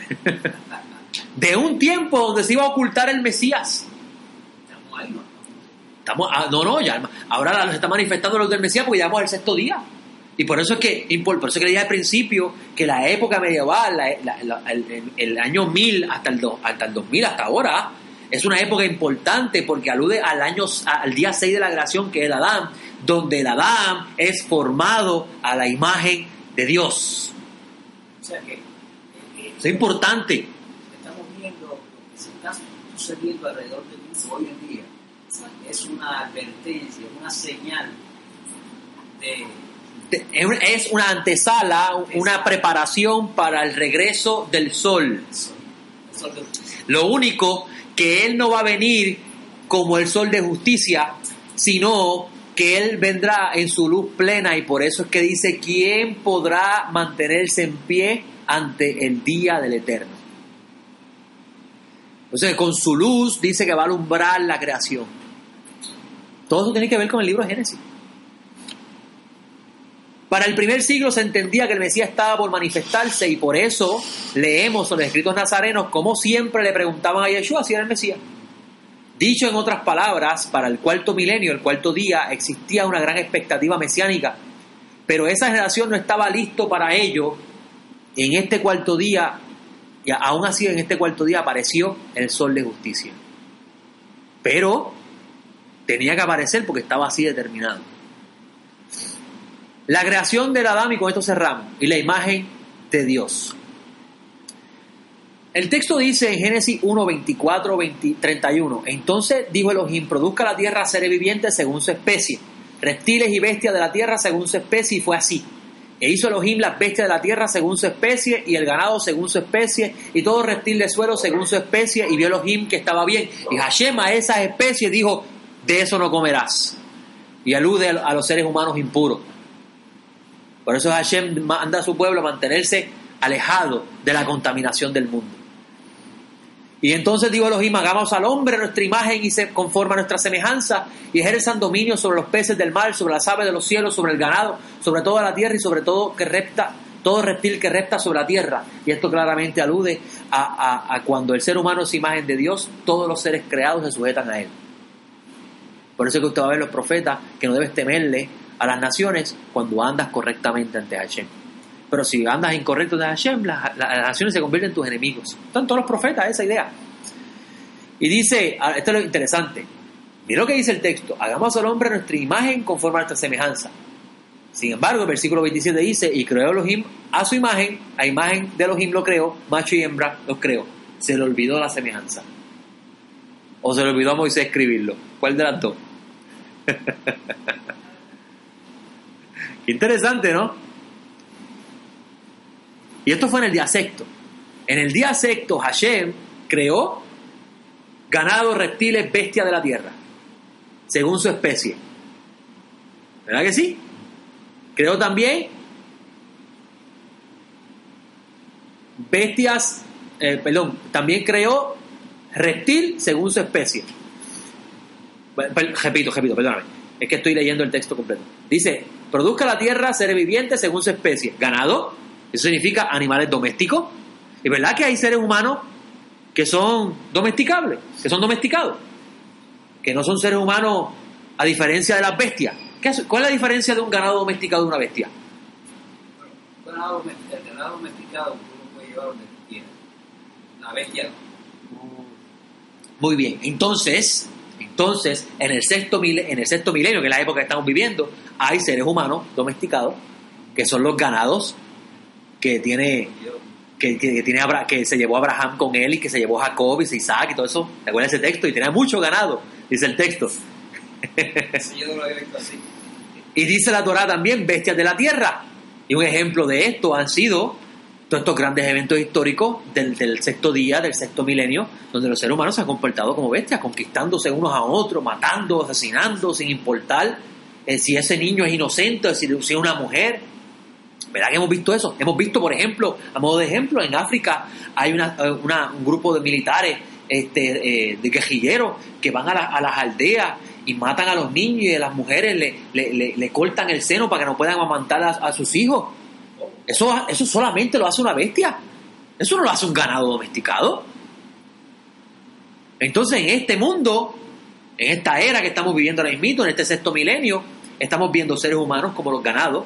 [laughs] De un tiempo donde se iba a ocultar el Mesías. Estamos ah, no, no, ya, ahora se está manifestando los del Mesías porque ya vamos al sexto día. Y por eso es que, por eso que le dije al principio que la época medieval, el año 1000 hasta el, do- hasta el 2000, hasta ahora, es una época importante porque alude al año, al día 6 de la creación que es el Adán, donde el Adán es formado a la imagen de Dios. O sea que eh, eh, Eso es importante. estamos viendo lo que se está sucediendo alrededor del mundo hoy en día. Es una advertencia, una señal de Es una antesala, una preparación para el regreso del sol. que- Lo único que Él no va a venir como el sol de justicia, sino que Él vendrá en su luz plena y por eso es que dice, ¿quién podrá mantenerse en pie ante el día del Eterno? Entonces, con su luz dice que va a alumbrar la creación. Todo eso tiene que ver con el libro de Génesis. Para el primer siglo se entendía que el Mesías estaba por manifestarse y por eso leemos en los escritos nazarenos como siempre le preguntaban a Yeshua si era el Mesías. Dicho en otras palabras, para el cuarto milenio, el cuarto día, existía una gran expectativa mesiánica, pero esa generación no estaba listo para ello. En este cuarto día, y aún así en este cuarto día apareció el sol de justicia. Pero tenía que aparecer porque estaba así determinado. La creación del Adán, y con esto cerramos, y la imagen de Dios. El texto dice en Génesis 1, 24, 20 31, entonces dijo Elohim, produzca la tierra seres vivientes según su especie, reptiles y bestias de la tierra según su especie, y fue así. E hizo Elohim las bestias de la tierra según su especie, y el ganado según su especie, y todo reptil de suelo según su especie, y vio Elohim que estaba bien. Y Hashem a esas especies dijo, de eso no comerás. Y alude a los seres humanos impuros. Por eso Hashem manda a su pueblo a mantenerse alejado de la contaminación del mundo. Y entonces dijo Elohim, hagamos al hombre a nuestra imagen y se conforma a nuestra semejanza y ejerzan dominio sobre los peces del mar, sobre las aves de los cielos, sobre el ganado, sobre toda la tierra y sobre todo que repta, todo reptil que repta sobre la tierra. Y esto claramente alude a, a- a cuando el ser humano es imagen de Dios, todos los seres creados se sujetan a él. Por eso es que usted va a ver los profetas que no debes temerle a las naciones cuando andas correctamente ante Hashem. Pero si andas incorrecto ante Hashem, las, las naciones se convierten en tus enemigos. Están todos los profetas esa idea. Y dice, ah, esto es lo interesante, mira lo que dice el texto, hagamos al hombre nuestra imagen conforme a nuestra semejanza. Sin embargo, el versículo 27 dice, y creó Elohim a su imagen, a imagen de Elohim lo creó, macho y hembra los creó. Se le olvidó la semejanza. O se le olvidó a Moisés escribirlo. ¿Cuál de las dos? [laughs] Interesante, ¿no? Y esto fue en el día sexto. En el día sexto, Hashem creó ganado, reptiles, bestias de la tierra, según su especie. ¿Verdad que sí? Creó también bestias, eh, perdón, también creó reptil según su especie. Repito, repito, perdóname. Es que estoy leyendo el texto completo. Dice, produzca la tierra seres vivientes según su especie. Ganado, eso significa animales domésticos. Y verdad que hay seres humanos que son domesticables, que son domesticados, que no son seres humanos a diferencia de las bestias. ¿Qué ¿Cuál es la diferencia de un ganado domesticado de una bestia? Ganado el ganado domesticado tú lo puedes llevar donde tú quieras. La bestia no. Muy bien, entonces, entonces en el sexto mil- en el sexto milenio, que es la época que estamos viviendo, hay seres humanos domesticados que son los ganados que tiene que, que- que tiene que se llevó Abraham con él y que se llevó Jacob y Isaac y todo eso. ¿Te acuerdas ese texto? Y tenía mucho ganado, dice el texto. [laughs] ese yo no lo había visto así. Y dice la Torah también, bestias de la tierra. Y un ejemplo de esto han sido todos estos grandes eventos históricos del, del sexto día, del sexto milenio, donde los seres humanos se han comportado como bestias, conquistándose unos a otros, matando, asesinando, sin importar eh, si ese niño es inocente o si, si es una mujer. ¿Verdad que hemos visto eso? Hemos visto, por ejemplo, a modo de ejemplo, en África hay una, eh, un grupo de militares, este, eh, de guerrilleros, que van a, la- a las aldeas y matan a los niños y a las mujeres le, le- le- le cortan el seno para que no puedan amamantar a, a sus hijos. Eso, eso solamente lo hace una bestia. Eso no lo hace un ganado domesticado. Entonces, en este mundo, en esta era que estamos viviendo ahora mismo, en este sexto milenio, estamos viendo seres humanos como los ganados,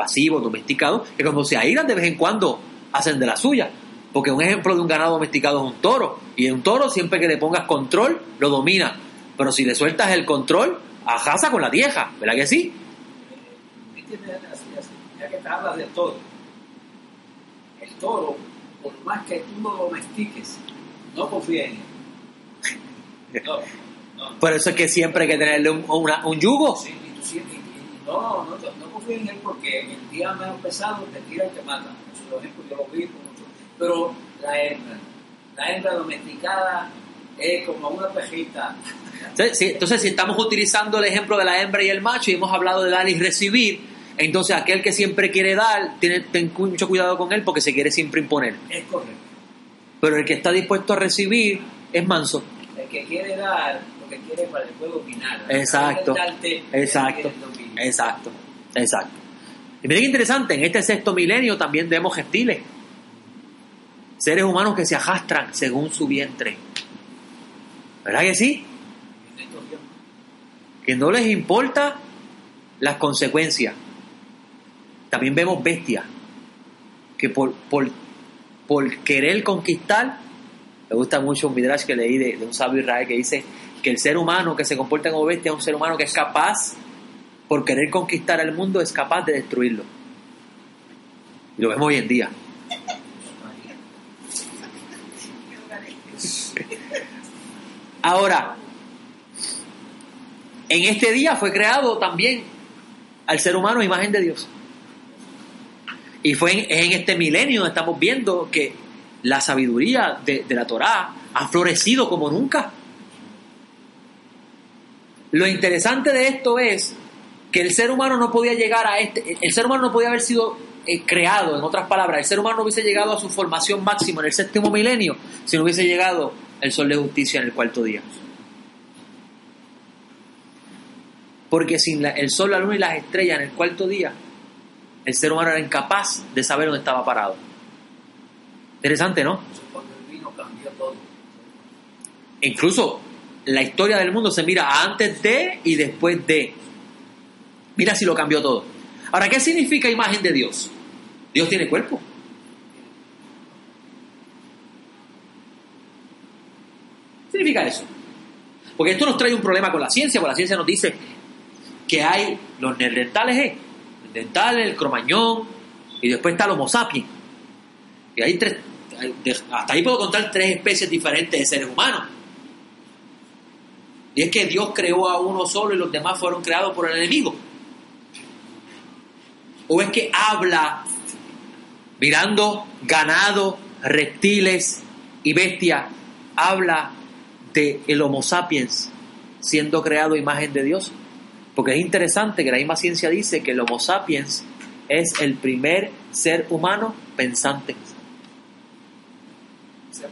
pasivos, domesticados, que como se airan de vez en cuando hacen de la suya. Porque un ejemplo de un ganado domesticado es un toro. Y un toro, siempre que le pongas control, lo domina. Pero si le sueltas el control, ajasa con la vieja, ¿verdad que sí? Ya que te hablas del toro. El toro, por más que tú lo domestiques, no confía en él. [laughs] No, no. Por eso es que siempre hay que tenerle un, una- un yugo. Sí, y tú siempre- y- y no, no, no, no confía en él porque el día menos pesado te tira y te mata. Por ejemplo, yo lo vi con mucho. Pero la hembra, la hembra domesticada es como una pejita. Sí, sí, Entonces, si estamos utilizando el ejemplo de la hembra y el macho y hemos hablado de dar y recibir, entonces aquel que siempre quiere dar, tiene, ten mucho cuidado con él porque se quiere siempre imponer. Es correcto. Pero el que está dispuesto a recibir es manso. El que quiere dar, lo que quiere para el juego final. Exacto, Darte, exacto, exacto, exacto. Y miren qué interesante, en este sexto milenio también vemos gentiles, seres humanos que se arrastran según su vientre. ¿Verdad que sí? Que no les importa las consecuencias. También vemos bestias que por, por, por querer conquistar, me gusta mucho un midrash que leí de, de un sabio israel que dice que el ser humano que se comporta como bestia es un ser humano que es capaz, por querer conquistar el mundo, es capaz de destruirlo. Y lo vemos hoy en día. Ahora, en este día fue creado también al ser humano imagen de Dios. Y fue en, este milenio estamos viendo que la sabiduría de, de la Torá ha florecido como nunca. Lo interesante de esto es que el ser humano no podía llegar a este, el ser humano no podía haber sido eh, creado, en otras palabras, el ser humano no hubiese llegado a su formación máxima en el séptimo milenio si no hubiese llegado el sol de justicia en el cuarto día. Porque sin la- el sol, la luna y las estrellas en el cuarto día, el ser humano era incapaz de saber dónde estaba parado. Interesante, ¿no? Todo. Incluso la historia del mundo se mira antes de y después de. Mira si lo cambió todo. Ahora, ¿qué significa imagen de Dios? Dios tiene cuerpo. ¿Qué significa eso? Porque esto nos trae un problema con la ciencia, porque la ciencia nos dice que hay los neandertales, ¿eh? el dental, el cromañón, y después está el homo sapiens. Y hay tres, hasta ahí puedo contar tres especies diferentes de seres humanos. Y es que Dios creó a uno solo y los demás fueron creados por el enemigo. O es que habla mirando ganado, reptiles y bestias, habla de el Homo sapiens siendo creado imagen de Dios. Porque es interesante que la misma ciencia dice que el Homo sapiens es el primer ser humano pensante.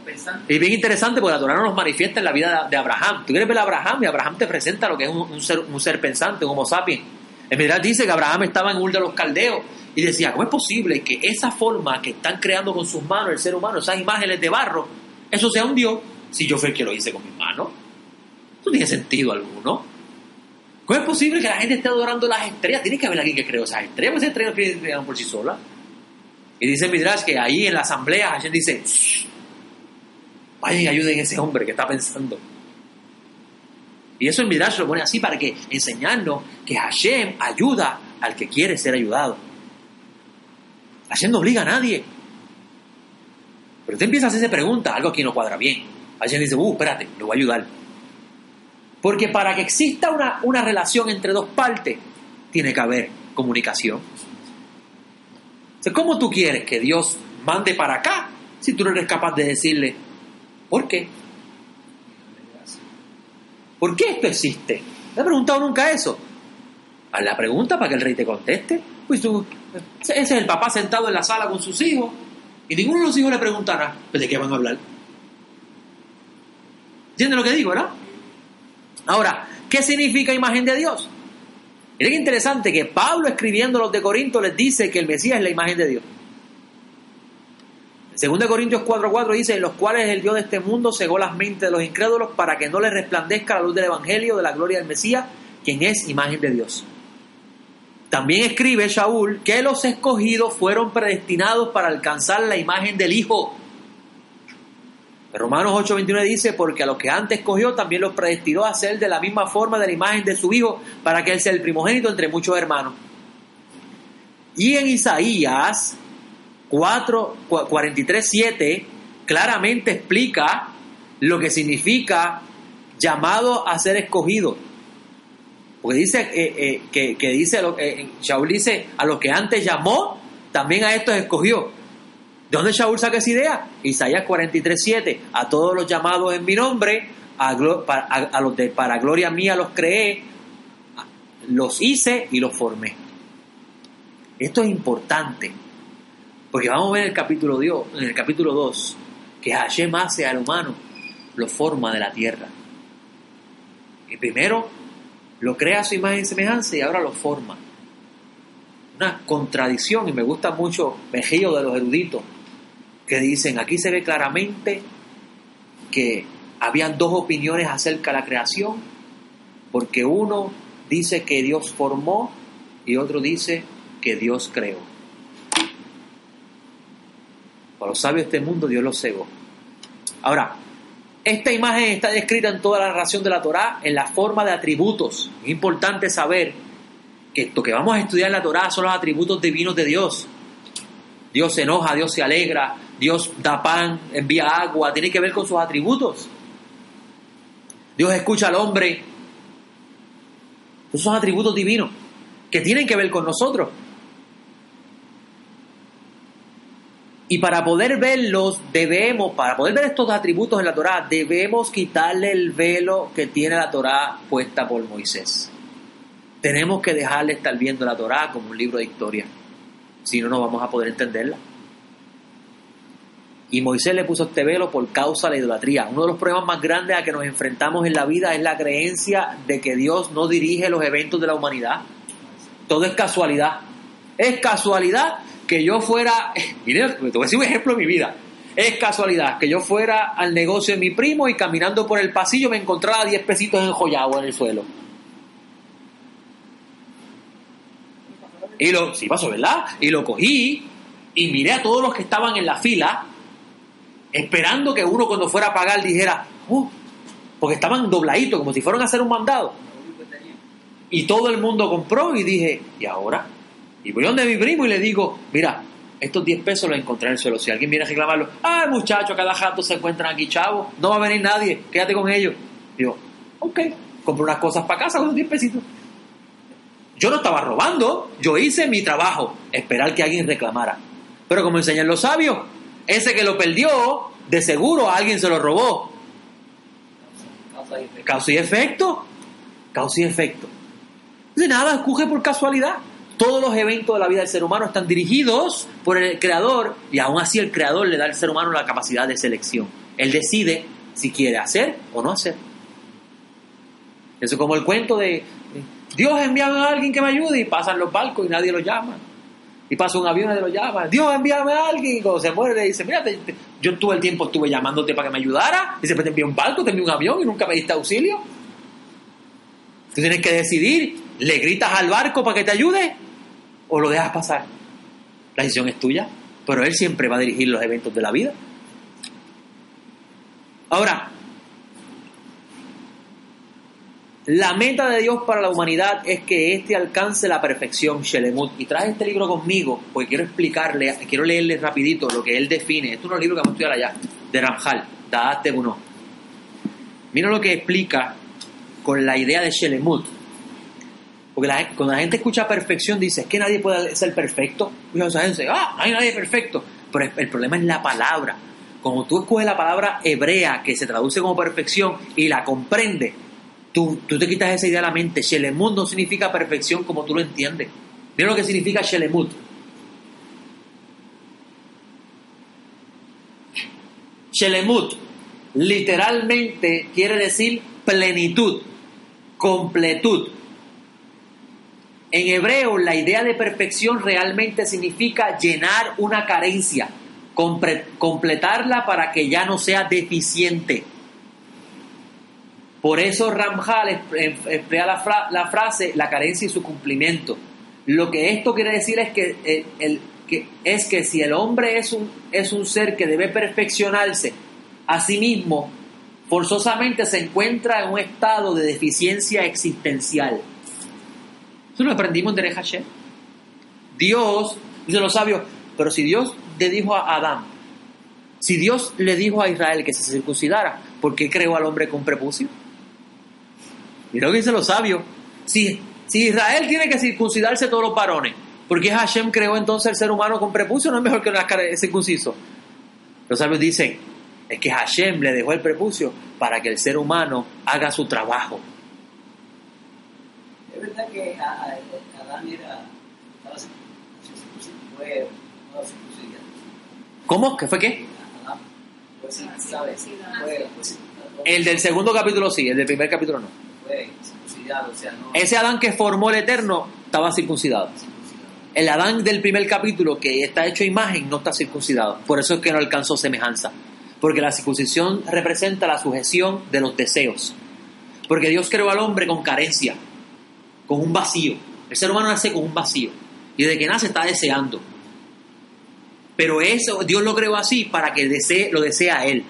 Pensando. Y bien interesante porque la Torah no nos manifiesta en la vida de, de Abraham. Tú quieres ver a Abraham y Abraham te presenta lo que es un, un ser, un ser pensante, un homo sapiens. En verdad dice que Abraham estaba en Ur de los Caldeos y decía, ¿cómo es posible que esa forma que están creando con sus manos el ser humano, esas imágenes de barro, eso sea un Dios si yo fui el que lo hice con mis manos? No tiene sentido alguno. ¿Cómo es posible que la gente esté adorando las estrellas? Tiene que haber alguien que creó esas estrellas, esas estrellas no crearon por sí solas. Y dice Midrash que ahí en la asamblea Hashem dice, "Shh, vayan y ayuden a ese hombre que está pensando. Y eso el Midrash lo pone así para que enseñarnos que Hashem ayuda al que quiere ser ayudado. Hashem no obliga a nadie. Pero usted empieza a hacerse preguntas, algo aquí no cuadra bien. Hashem dice, uh, espérate, lo voy a ayudar. Porque para que exista una, una relación entre dos partes, tiene que haber comunicación. Entonces, ¿cómo tú quieres que Dios mande para acá si tú no eres capaz de decirle, ¿por qué? ¿Por qué esto existe? ¿Te has preguntado nunca eso? Haz la pregunta para que el rey te conteste. Pues tú, ese es el papá sentado en la sala con sus hijos y ninguno de los hijos le preguntará, ¿pues ¿de qué van a hablar? ¿Entiendes lo que digo, verdad? Ahora, ¿qué significa imagen de Dios? Miren interesante que Pablo escribiendo a los de Corinto les dice que el Mesías es la imagen de Dios. En 2 Corintios 4:4 dice, en los cuales el Dios de este mundo cegó las mentes de los incrédulos para que no les resplandezca la luz del Evangelio de la gloria del Mesías, quien es imagen de Dios. También escribe Shaul que los escogidos fueron predestinados para alcanzar la imagen del Hijo. Romanos 8:29 dice, porque a los que antes escogió también los predestinó a ser de la misma forma de la imagen de su Hijo, para que Él sea el primogénito entre muchos hermanos. Y en Isaías 4, 43, 7 claramente explica lo que significa llamado a ser escogido. Porque dice eh, eh, que, que, dice, eh, Shaul dice, a los que antes llamó, también a estos escogió. ¿De dónde Shaul saca esa idea? Isaías 43, 7. A todos los llamados en mi nombre, a, para, a los de para gloria mía los creé, los hice y los formé. Esto es importante, porque vamos a ver en el capítulo, Dios, en el capítulo 2 que Hashem hace al humano, lo forma de la tierra. Y primero lo crea a su imagen y semejanza y ahora lo forma. Una contradicción, y me gusta mucho Mejillo de los eruditos, que dicen, aquí se ve claramente que habían dos opiniones acerca de la creación, porque uno dice que Dios formó y otro dice que Dios creó. Para los sabios de este mundo Dios los cegó. Ahora, esta imagen está descrita en toda la narración de la Torá en la forma de atributos. Es importante saber que esto que vamos a estudiar en la Torá son los atributos divinos de Dios. Dios se enoja, Dios se alegra, Dios da pan, envía agua, tiene que ver con sus atributos. Dios escucha al hombre. Esos son atributos divinos que tienen que ver con nosotros. Y para poder verlos, debemos, para poder ver estos atributos en la Torá, debemos quitarle el velo que tiene la Torá puesta por Moisés. Tenemos que dejarle estar viendo la Torá como un libro de historia. Si no, no vamos a poder entenderla. Y Moisés le puso este velo por causa de la idolatría. Uno de los problemas más grandes a que nos enfrentamos en la vida es la creencia de que Dios no dirige los eventos de la humanidad. Todo es casualidad. Es casualidad que yo fuera, [laughs] mire, te voy a decir un ejemplo de mi vida. Es casualidad que yo fuera al negocio de mi primo y caminando por el pasillo me encontraba 10 pesitos enjollados en el suelo. Y lo, sí pasó, ¿verdad? Y lo cogí y miré a todos los que estaban en la fila, esperando que uno cuando fuera a pagar dijera, oh", porque estaban dobladitos, como si fueran a hacer un mandado. Y todo el mundo compró y dije, ¿y ahora? Y voy donde mi primo y le digo, mira, estos 10 pesos los encontré en el suelo. Si alguien viene a reclamarlo, ah, muchacho, cada jato se encuentran aquí, chavo, no va a venir nadie, quédate con ellos. Digo, ok, compro unas cosas para casa con los 10 pesitos. Yo no estaba robando, yo hice mi trabajo, esperar que alguien reclamara. Pero como enseñan los sabios, ese que lo perdió, de seguro alguien se lo robó. Causa y efecto. Causa y efecto. De nada, escoge por casualidad. Todos los eventos de la vida del ser humano están dirigidos por el creador y aún así el creador le da al ser humano la capacidad de selección. Él decide si quiere hacer o no hacer. Eso es como el cuento de Dios envía a alguien que me ayude y pasan los barcos y nadie lo llama. Y pasa un avión y nadie lo llama. Dios envíame a alguien y cuando se muere le dice, mira, yo todo el tiempo estuve llamándote para que me ayudara. Y siempre te envió un barco, te envió un avión y nunca me diste auxilio. Tú tienes que decidir, ¿le gritas al barco para que te ayude o lo dejas pasar? La decisión es tuya, pero Él siempre va a dirigir los eventos de la vida. Ahora, la meta de Dios para la humanidad es que éste alcance la perfección, Shelemut. Y traje este libro conmigo, porque quiero explicarle, quiero leerle rapidito lo que él define. Esto es un libro que vamos a estudiar allá, de Ramjal, Daate Uno. Mira lo que explica con la idea de Shelemut. Porque la, cuando la gente escucha perfección, dice, es que nadie puede ser perfecto. Y esa gente ah, no hay nadie perfecto. Pero el, problema es la palabra. Como tú escoges la palabra hebrea, que se traduce como perfección, y la comprendes, Tú, tú, te quitas esa idea de la mente. Shelemut no significa perfección como tú lo entiendes. Mira lo que significa Shelemut. Shelemut literalmente quiere decir plenitud, completud. En hebreo la idea de perfección realmente significa llenar una carencia, completarla para que ya no sea deficiente. Por eso Ramjal emplea la, frase la carencia y su cumplimiento. Lo que esto quiere decir es que, el- que- es que si el hombre es un, es un ser que debe perfeccionarse a sí mismo, forzosamente se encuentra en un estado de deficiencia existencial. Eso lo aprendimos en Derech Hashem. Dios, dicen los sabios, pero si Dios le dijo a Adán, si Dios le dijo a Israel que se circuncidara, ¿por qué creó al hombre con prepucio? Mira lo que dicen los sabios. Si, si Israel tiene que circuncidarse todos los varones, ¿por qué Hashem creó entonces el ser humano con prepucio? No es mejor que una circunciso. Los sabios dicen, es que Hashem le dejó el prepucio para que el ser humano haga su trabajo. Que a- a- Adán era. Estaba circuncidado, fue. No, circuncidado. ¿Cómo? ¿Qué fue qué? Adán. El del segundo capítulo sí, el del primer capítulo no. Fue circuncidado, o sea, no. Ese Adán que formó el Eterno estaba circuncidado. circuncidado. El Adán del primer capítulo, que está hecho a imagen, no está circuncidado. Por eso es que no alcanzó semejanza. Porque la circuncisión representa la sujeción de los deseos. Porque Dios creó al hombre con carencia, con un vacío. El ser humano nace con un vacío. Y desde que nace está deseando. Pero eso, Dios lo creó así para que desee, lo desee a Él.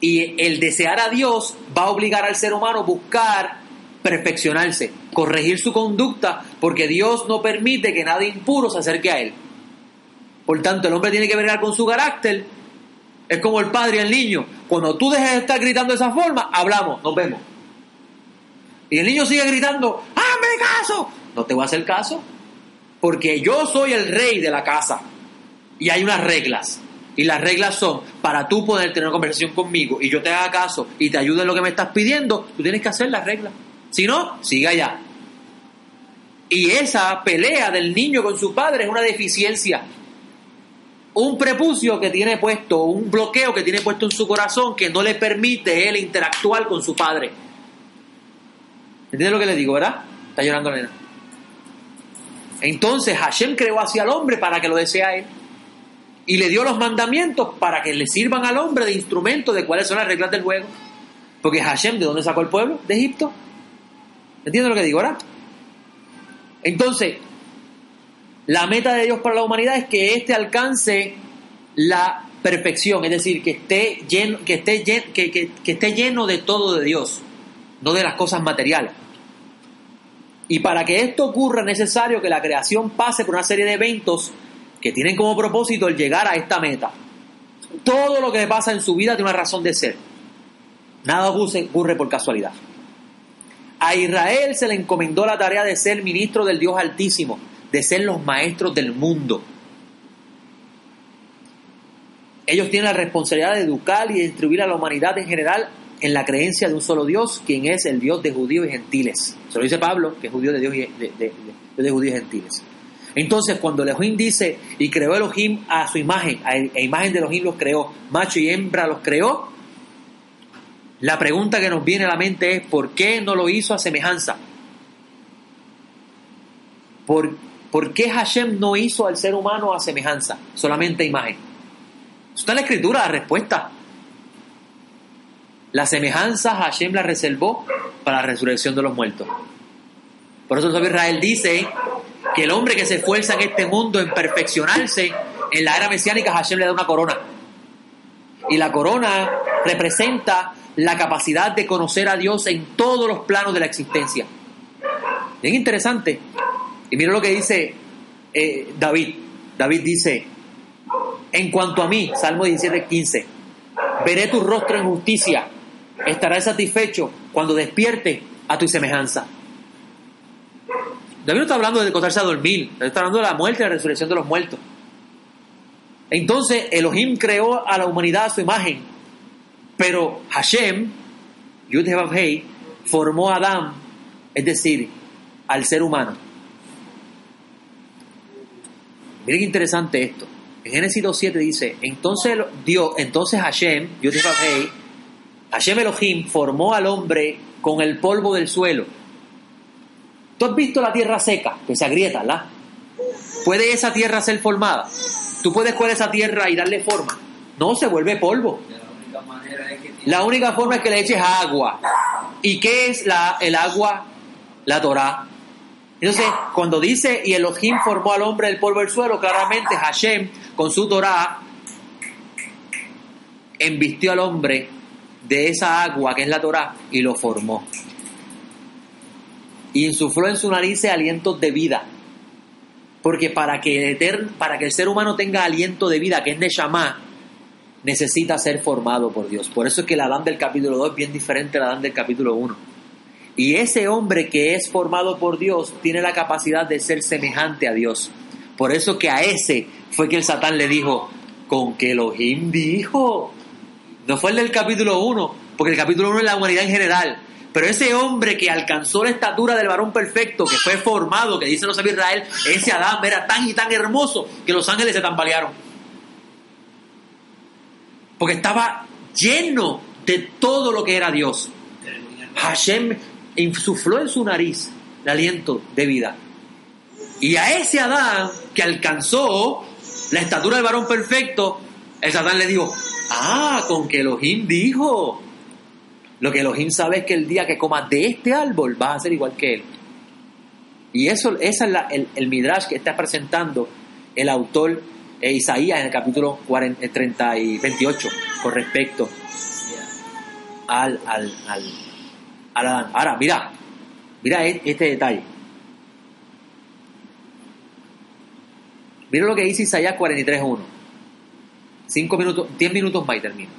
Y el desear a Dios va a obligar al ser humano a buscar perfeccionarse, corregir su conducta, porque Dios no permite que nada impuro se acerque a Él. Por tanto, el hombre tiene que ver con su carácter. Es como el padre y el niño. Cuando tú dejes de estar gritando de esa forma, hablamos, nos vemos. Y el niño sigue gritando, ¡hazme caso! No te voy a hacer caso, porque yo soy el rey de la casa. Y hay unas reglas. Y las reglas son, para tú poder tener una conversación conmigo y yo te haga caso y te ayude en lo que me estás pidiendo, tú tienes que hacer las reglas. Si no, sigue allá. Y esa pelea del niño con su padre es una deficiencia. Un prepucio que tiene puesto, un bloqueo que tiene puesto en su corazón que no le permite él interactuar con su padre. ¿Entiendes lo que le digo, verdad? Está llorando nena. Entonces Hashem creó hacia el hombre para que lo desee a él. Y le dio los mandamientos para que le sirvan al hombre de instrumento de cuáles son las reglas del juego. Porque Hashem, ¿de dónde sacó el pueblo? De Egipto. ¿Entiendes lo que digo, verdad? Entonces, la meta de Dios para la humanidad es que éste alcance la perfección, es decir, que esté lleno, que esté lleno, que esté lleno de todo de Dios, no de las cosas materiales. Y para que esto ocurra es necesario que la creación pase por una serie de eventos que tienen como propósito el llegar a esta meta. Todo lo que pasa en su vida tiene una razón de ser. Nada ocurre, ocurre por casualidad. A Israel se le encomendó la tarea de ser ministro del Dios Altísimo, de ser los maestros del mundo. Ellos tienen la responsabilidad de educar y de instruir a la humanidad en general en la creencia de un solo Dios, quien es el Dios de judíos y gentiles. Se lo dice Pablo, que es judío de Dios y de, de- judíos y gentiles. Entonces, cuando Elohim dice, y creó Elohim a su imagen, a, imagen de Elohim los creó, macho y hembra los creó, la pregunta que nos viene a la mente es, ¿por qué no lo hizo a semejanza? ¿Por, por qué Hashem no hizo al ser humano a semejanza, solamente a imagen? Está en la escritura la respuesta. La semejanza Hashem la reservó para la resurrección de los muertos. Por eso el Israel dice que el hombre que se esfuerza en este mundo en perfeccionarse, en la era mesiánica Hashem le da una corona. Y la corona representa la capacidad de conocer a Dios en todos los planos de la existencia. Bien interesante. Y mira lo que dice eh, David. David dice, en cuanto a mí, Salmo 17, 15, veré tu rostro en justicia, estarás satisfecho cuando despierte a tu semejanza. David no está hablando de acostarse a dormir, está hablando de la muerte y la resurrección de los muertos. Entonces Elohim creó a la humanidad a su imagen, pero Hashem, Yud Hei, formó a Adán, es decir, al ser humano. Miren qué interesante esto. En Génesis 2.7 dice, entonces Dios, entonces Hashem, Yud Hei, Hashem Elohim formó al hombre con el polvo del suelo. ¿Tú has visto la tierra seca, que se agrieta, ¿verdad? ¿Puede esa tierra ser formada? ¿Tú puedes coger esa tierra y darle forma? No, se vuelve polvo. La La única forma es que le eches agua. ¿Y qué es la, el agua? La Torah. Entonces, cuando dice, y Elohim formó al hombre del polvo del suelo, claramente Hashem, con su Torah, embistió al hombre de esa agua que es la Torah y lo formó. Y insufló en su nariz alientos de vida. Porque para que, para que el ser humano tenga aliento de vida, que es Neshama, necesita ser formado por Dios. Por eso es que el Adán del capítulo 2 es bien diferente al Adán del capítulo 1. Y ese hombre que es formado por Dios tiene la capacidad de ser semejante a Dios. Por eso que a ese fue que el Satán le dijo, con que Elohim dijo. No fue el del capítulo 1, porque el capítulo 1 es la humanidad en general. Pero ese hombre que alcanzó la estatura del varón perfecto, que fue formado, que dice los sabios Israel, ese Adán era tan y tan hermoso que los ángeles se tambalearon. Porque estaba lleno de todo lo que era Dios. Hashem insufló en su nariz el aliento de vida. Y a ese Adán que alcanzó la estatura del varón perfecto, el Satán le dijo, ah, con que Elohim dijo. Lo que Elohim sabe es que el día que comas de este árbol vas a ser igual que él. Y eso, ese es el, el midrash que está presentando el autor eh, Isaías en el capítulo 40, eh, 30 y 28 con respecto al, al, al, al Adán. Ahora, mira, mira e- este detalle. Mira lo que dice Isaías 43.1. Cinco minutos, 10 minutos más y termino.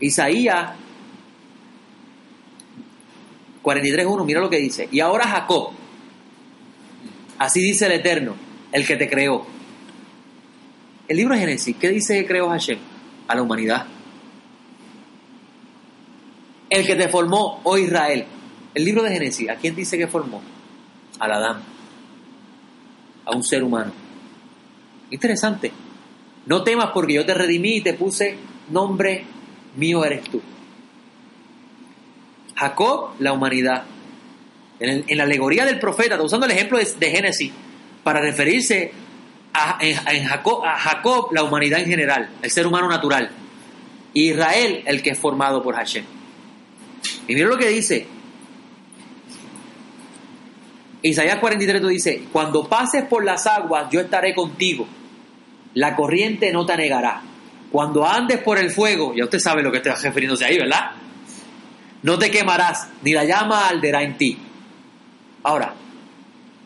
Isaías 43.1, mira lo que dice. Y ahora Jacob, así dice el Eterno, el que te creó. El libro de Génesis, ¿qué dice que creó Hashem? A la humanidad. El que te formó, oh Israel. El libro de Génesis, ¿a quién dice que formó? Al Adán. A un ser humano. Interesante. No temas porque yo te redimí y te puse nombre mío eres tú. Jacob, la humanidad. En, la alegoría del profeta, usando el ejemplo de, Génesis para referirse a, Jacob, a Jacob, la humanidad en general, el ser humano natural. Israel, el que es formado por Hashem. Y mira lo que dice. Isaías 43 tú dice, cuando pases por las aguas, yo estaré contigo. La corriente no te anegará. Cuando andes por el fuego, ya usted sabe lo que está refiriéndose ahí, ¿verdad? No te quemarás, ni la llama arderá en ti. Ahora,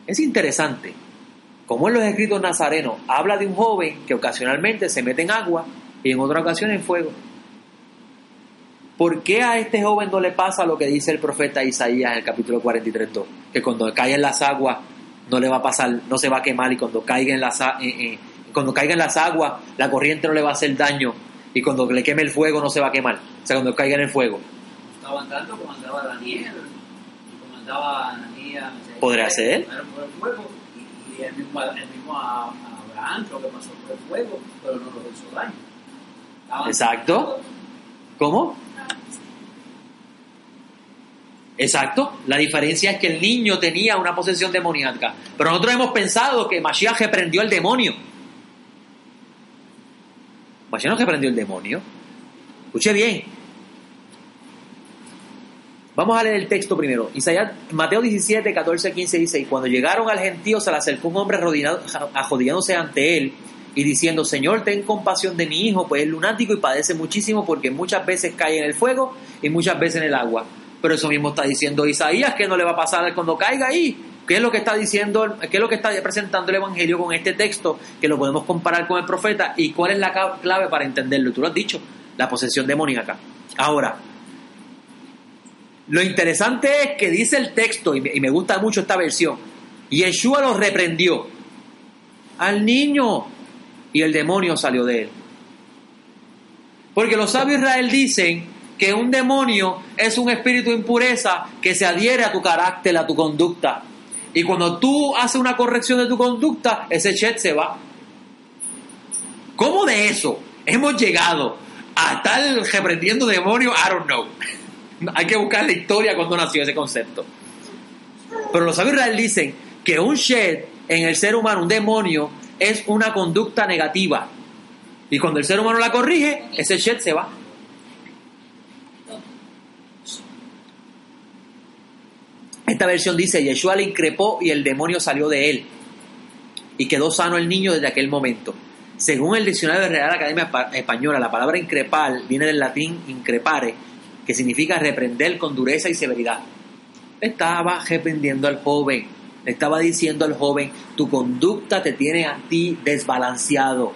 es interesante, como en los escritos nazarenos habla de un joven que ocasionalmente se mete en agua y en otra ocasión en fuego. ¿Por qué a este joven no le pasa lo que dice el profeta Isaías en el capítulo 43.2? Que cuando caiga en las aguas no le va a pasar, no se va a quemar y cuando caiga en las, cuando caiga en las aguas la corriente no le va a hacer daño y cuando le queme el fuego no se va a quemar. O sea, cuando caiga en el fuego. Estaban tanto como andaba Daniel, como andaba Ananías. ¿Podría ser? Pasaron por el fuego y, y el mismo, el mismo a, a Abraham creo que pasó por el fuego, pero no lo hizo daño. Estaban- Exacto. ¿Cómo? Exacto. La diferencia es que el niño tenía una posesión demoníaca. Pero nosotros hemos pensado que Mashiach reprendió el demonio. Mashiach no reprendió el demonio. Escuche bien. Vamos a leer el texto primero. Isaías, Mateo 17, 14, 15 dice, y cuando llegaron al gentío se le acercó un hombre arrodillándose ante él y diciendo, Señor, ten compasión de mi hijo, pues es lunático y padece muchísimo porque muchas veces cae en el fuego y muchas veces en el agua. Pero eso mismo está diciendo Isaías, que no le va a pasar cuando caiga ahí. ¿Qué es lo que está diciendo, qué es lo que está presentando el Evangelio con este texto? Que lo podemos comparar con el profeta. ¿Y cuál es la clave para entenderlo? Tú lo has dicho, la posesión demoníaca. Ahora, lo interesante es que dice el texto, y me gusta mucho esta versión, Yeshua lo reprendió al niño y el demonio salió de él. Porque los sabios de Israel dicen que un demonio es un espíritu de impureza que se adhiere a tu carácter, a tu conducta. Y cuando tú haces una corrección de tu conducta, ese chet se va. ¿Cómo de eso hemos llegado a estar reprendiendo demonios? I don't know. [laughs] Hay que buscar la historia cuando nació ese concepto. Pero los sabios Israel dicen que un shed en el ser humano, un demonio, es una conducta negativa. Y cuando el ser humano la corrige, ese shed se va. Esta versión dice, Yeshua le increpó y el demonio salió de él. Y quedó sano el niño desde aquel momento. Según el diccionario de Real Academia Pa- Española, la palabra increpar viene del latín increpare, que significa reprender con dureza y severidad. Estaba reprendiendo al joven, estaba diciendo al joven, tu conducta te tiene a ti desbalanceado.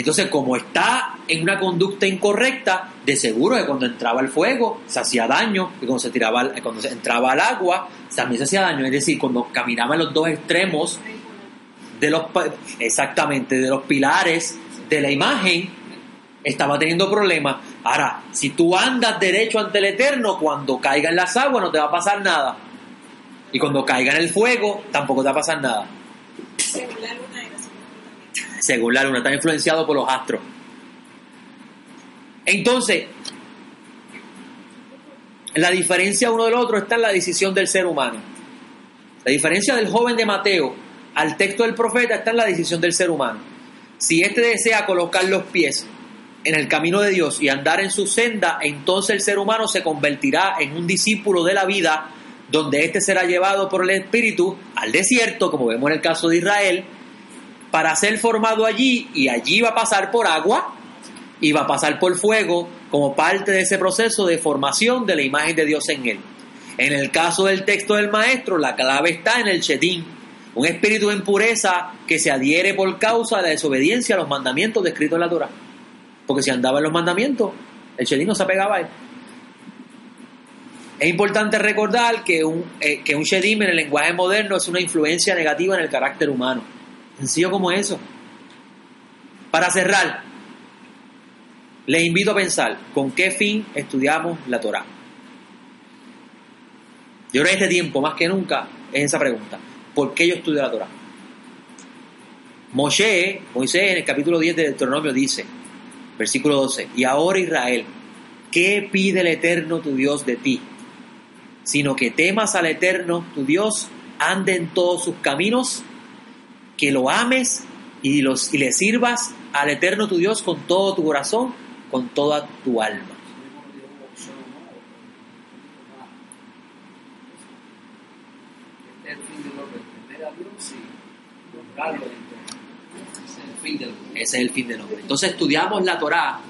Entonces, como está en una conducta incorrecta, de seguro que cuando entraba el fuego se hacía daño, y cuando se tiraba, al- cuando se entraba al agua también se hacía daño. Es decir, cuando caminaba en los dos extremos de los exactamente de los pilares de la imagen, estaba teniendo problemas. Ahora, si tú andas derecho ante el Eterno, cuando caiga en las aguas no te va a pasar nada. Y cuando caiga en el fuego, tampoco te va a pasar nada. Según la luna era su comportamiento. Según la luna, está influenciado por los astros. Entonces, la diferencia uno del otro está en la decisión del ser humano. La diferencia del joven de Mateo al texto del profeta está en la decisión del ser humano. Si éste desea colocar los pies en el camino de Dios y andar en su senda, entonces el ser humano se convertirá en un discípulo de la vida, donde éste será llevado por el Espíritu al desierto, como vemos en el caso de Israel, para ser formado allí y allí va a pasar por agua y va a pasar por fuego como parte de ese proceso de formación de la imagen de Dios en él. En el caso del texto del maestro, la clave está en el chetín, un espíritu de impureza que se adhiere por causa de la desobediencia a los mandamientos descritos en la Torah. Porque si andaba en los mandamientos, el chetín no se apegaba a él. Es importante recordar que un, eh, que un shedim en el lenguaje moderno es una influencia negativa en el carácter humano. Sencillo como eso. Para cerrar, les invito a pensar con qué fin estudiamos la Torah. Yo creo que este tiempo, más que nunca, es esa pregunta. ¿Por qué yo estudio la Torah? Moshe, Moisés en el capítulo 10 de Deuteronomio dice, versículo 12, y ahora Israel, ¿qué pide el Eterno tu Dios de ti? Sino que temas al Eterno tu Dios, ande en todos sus caminos, que lo ames y, los, y le sirvas al Eterno tu Dios con todo tu corazón, con toda tu alma. Ese es el fin del hombre. Entonces estudiamos la Torá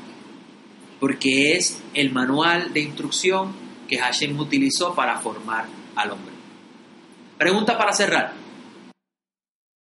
porque es el manual de instrucción que Hashem utilizó para formar al hombre. Pregunta para cerrar.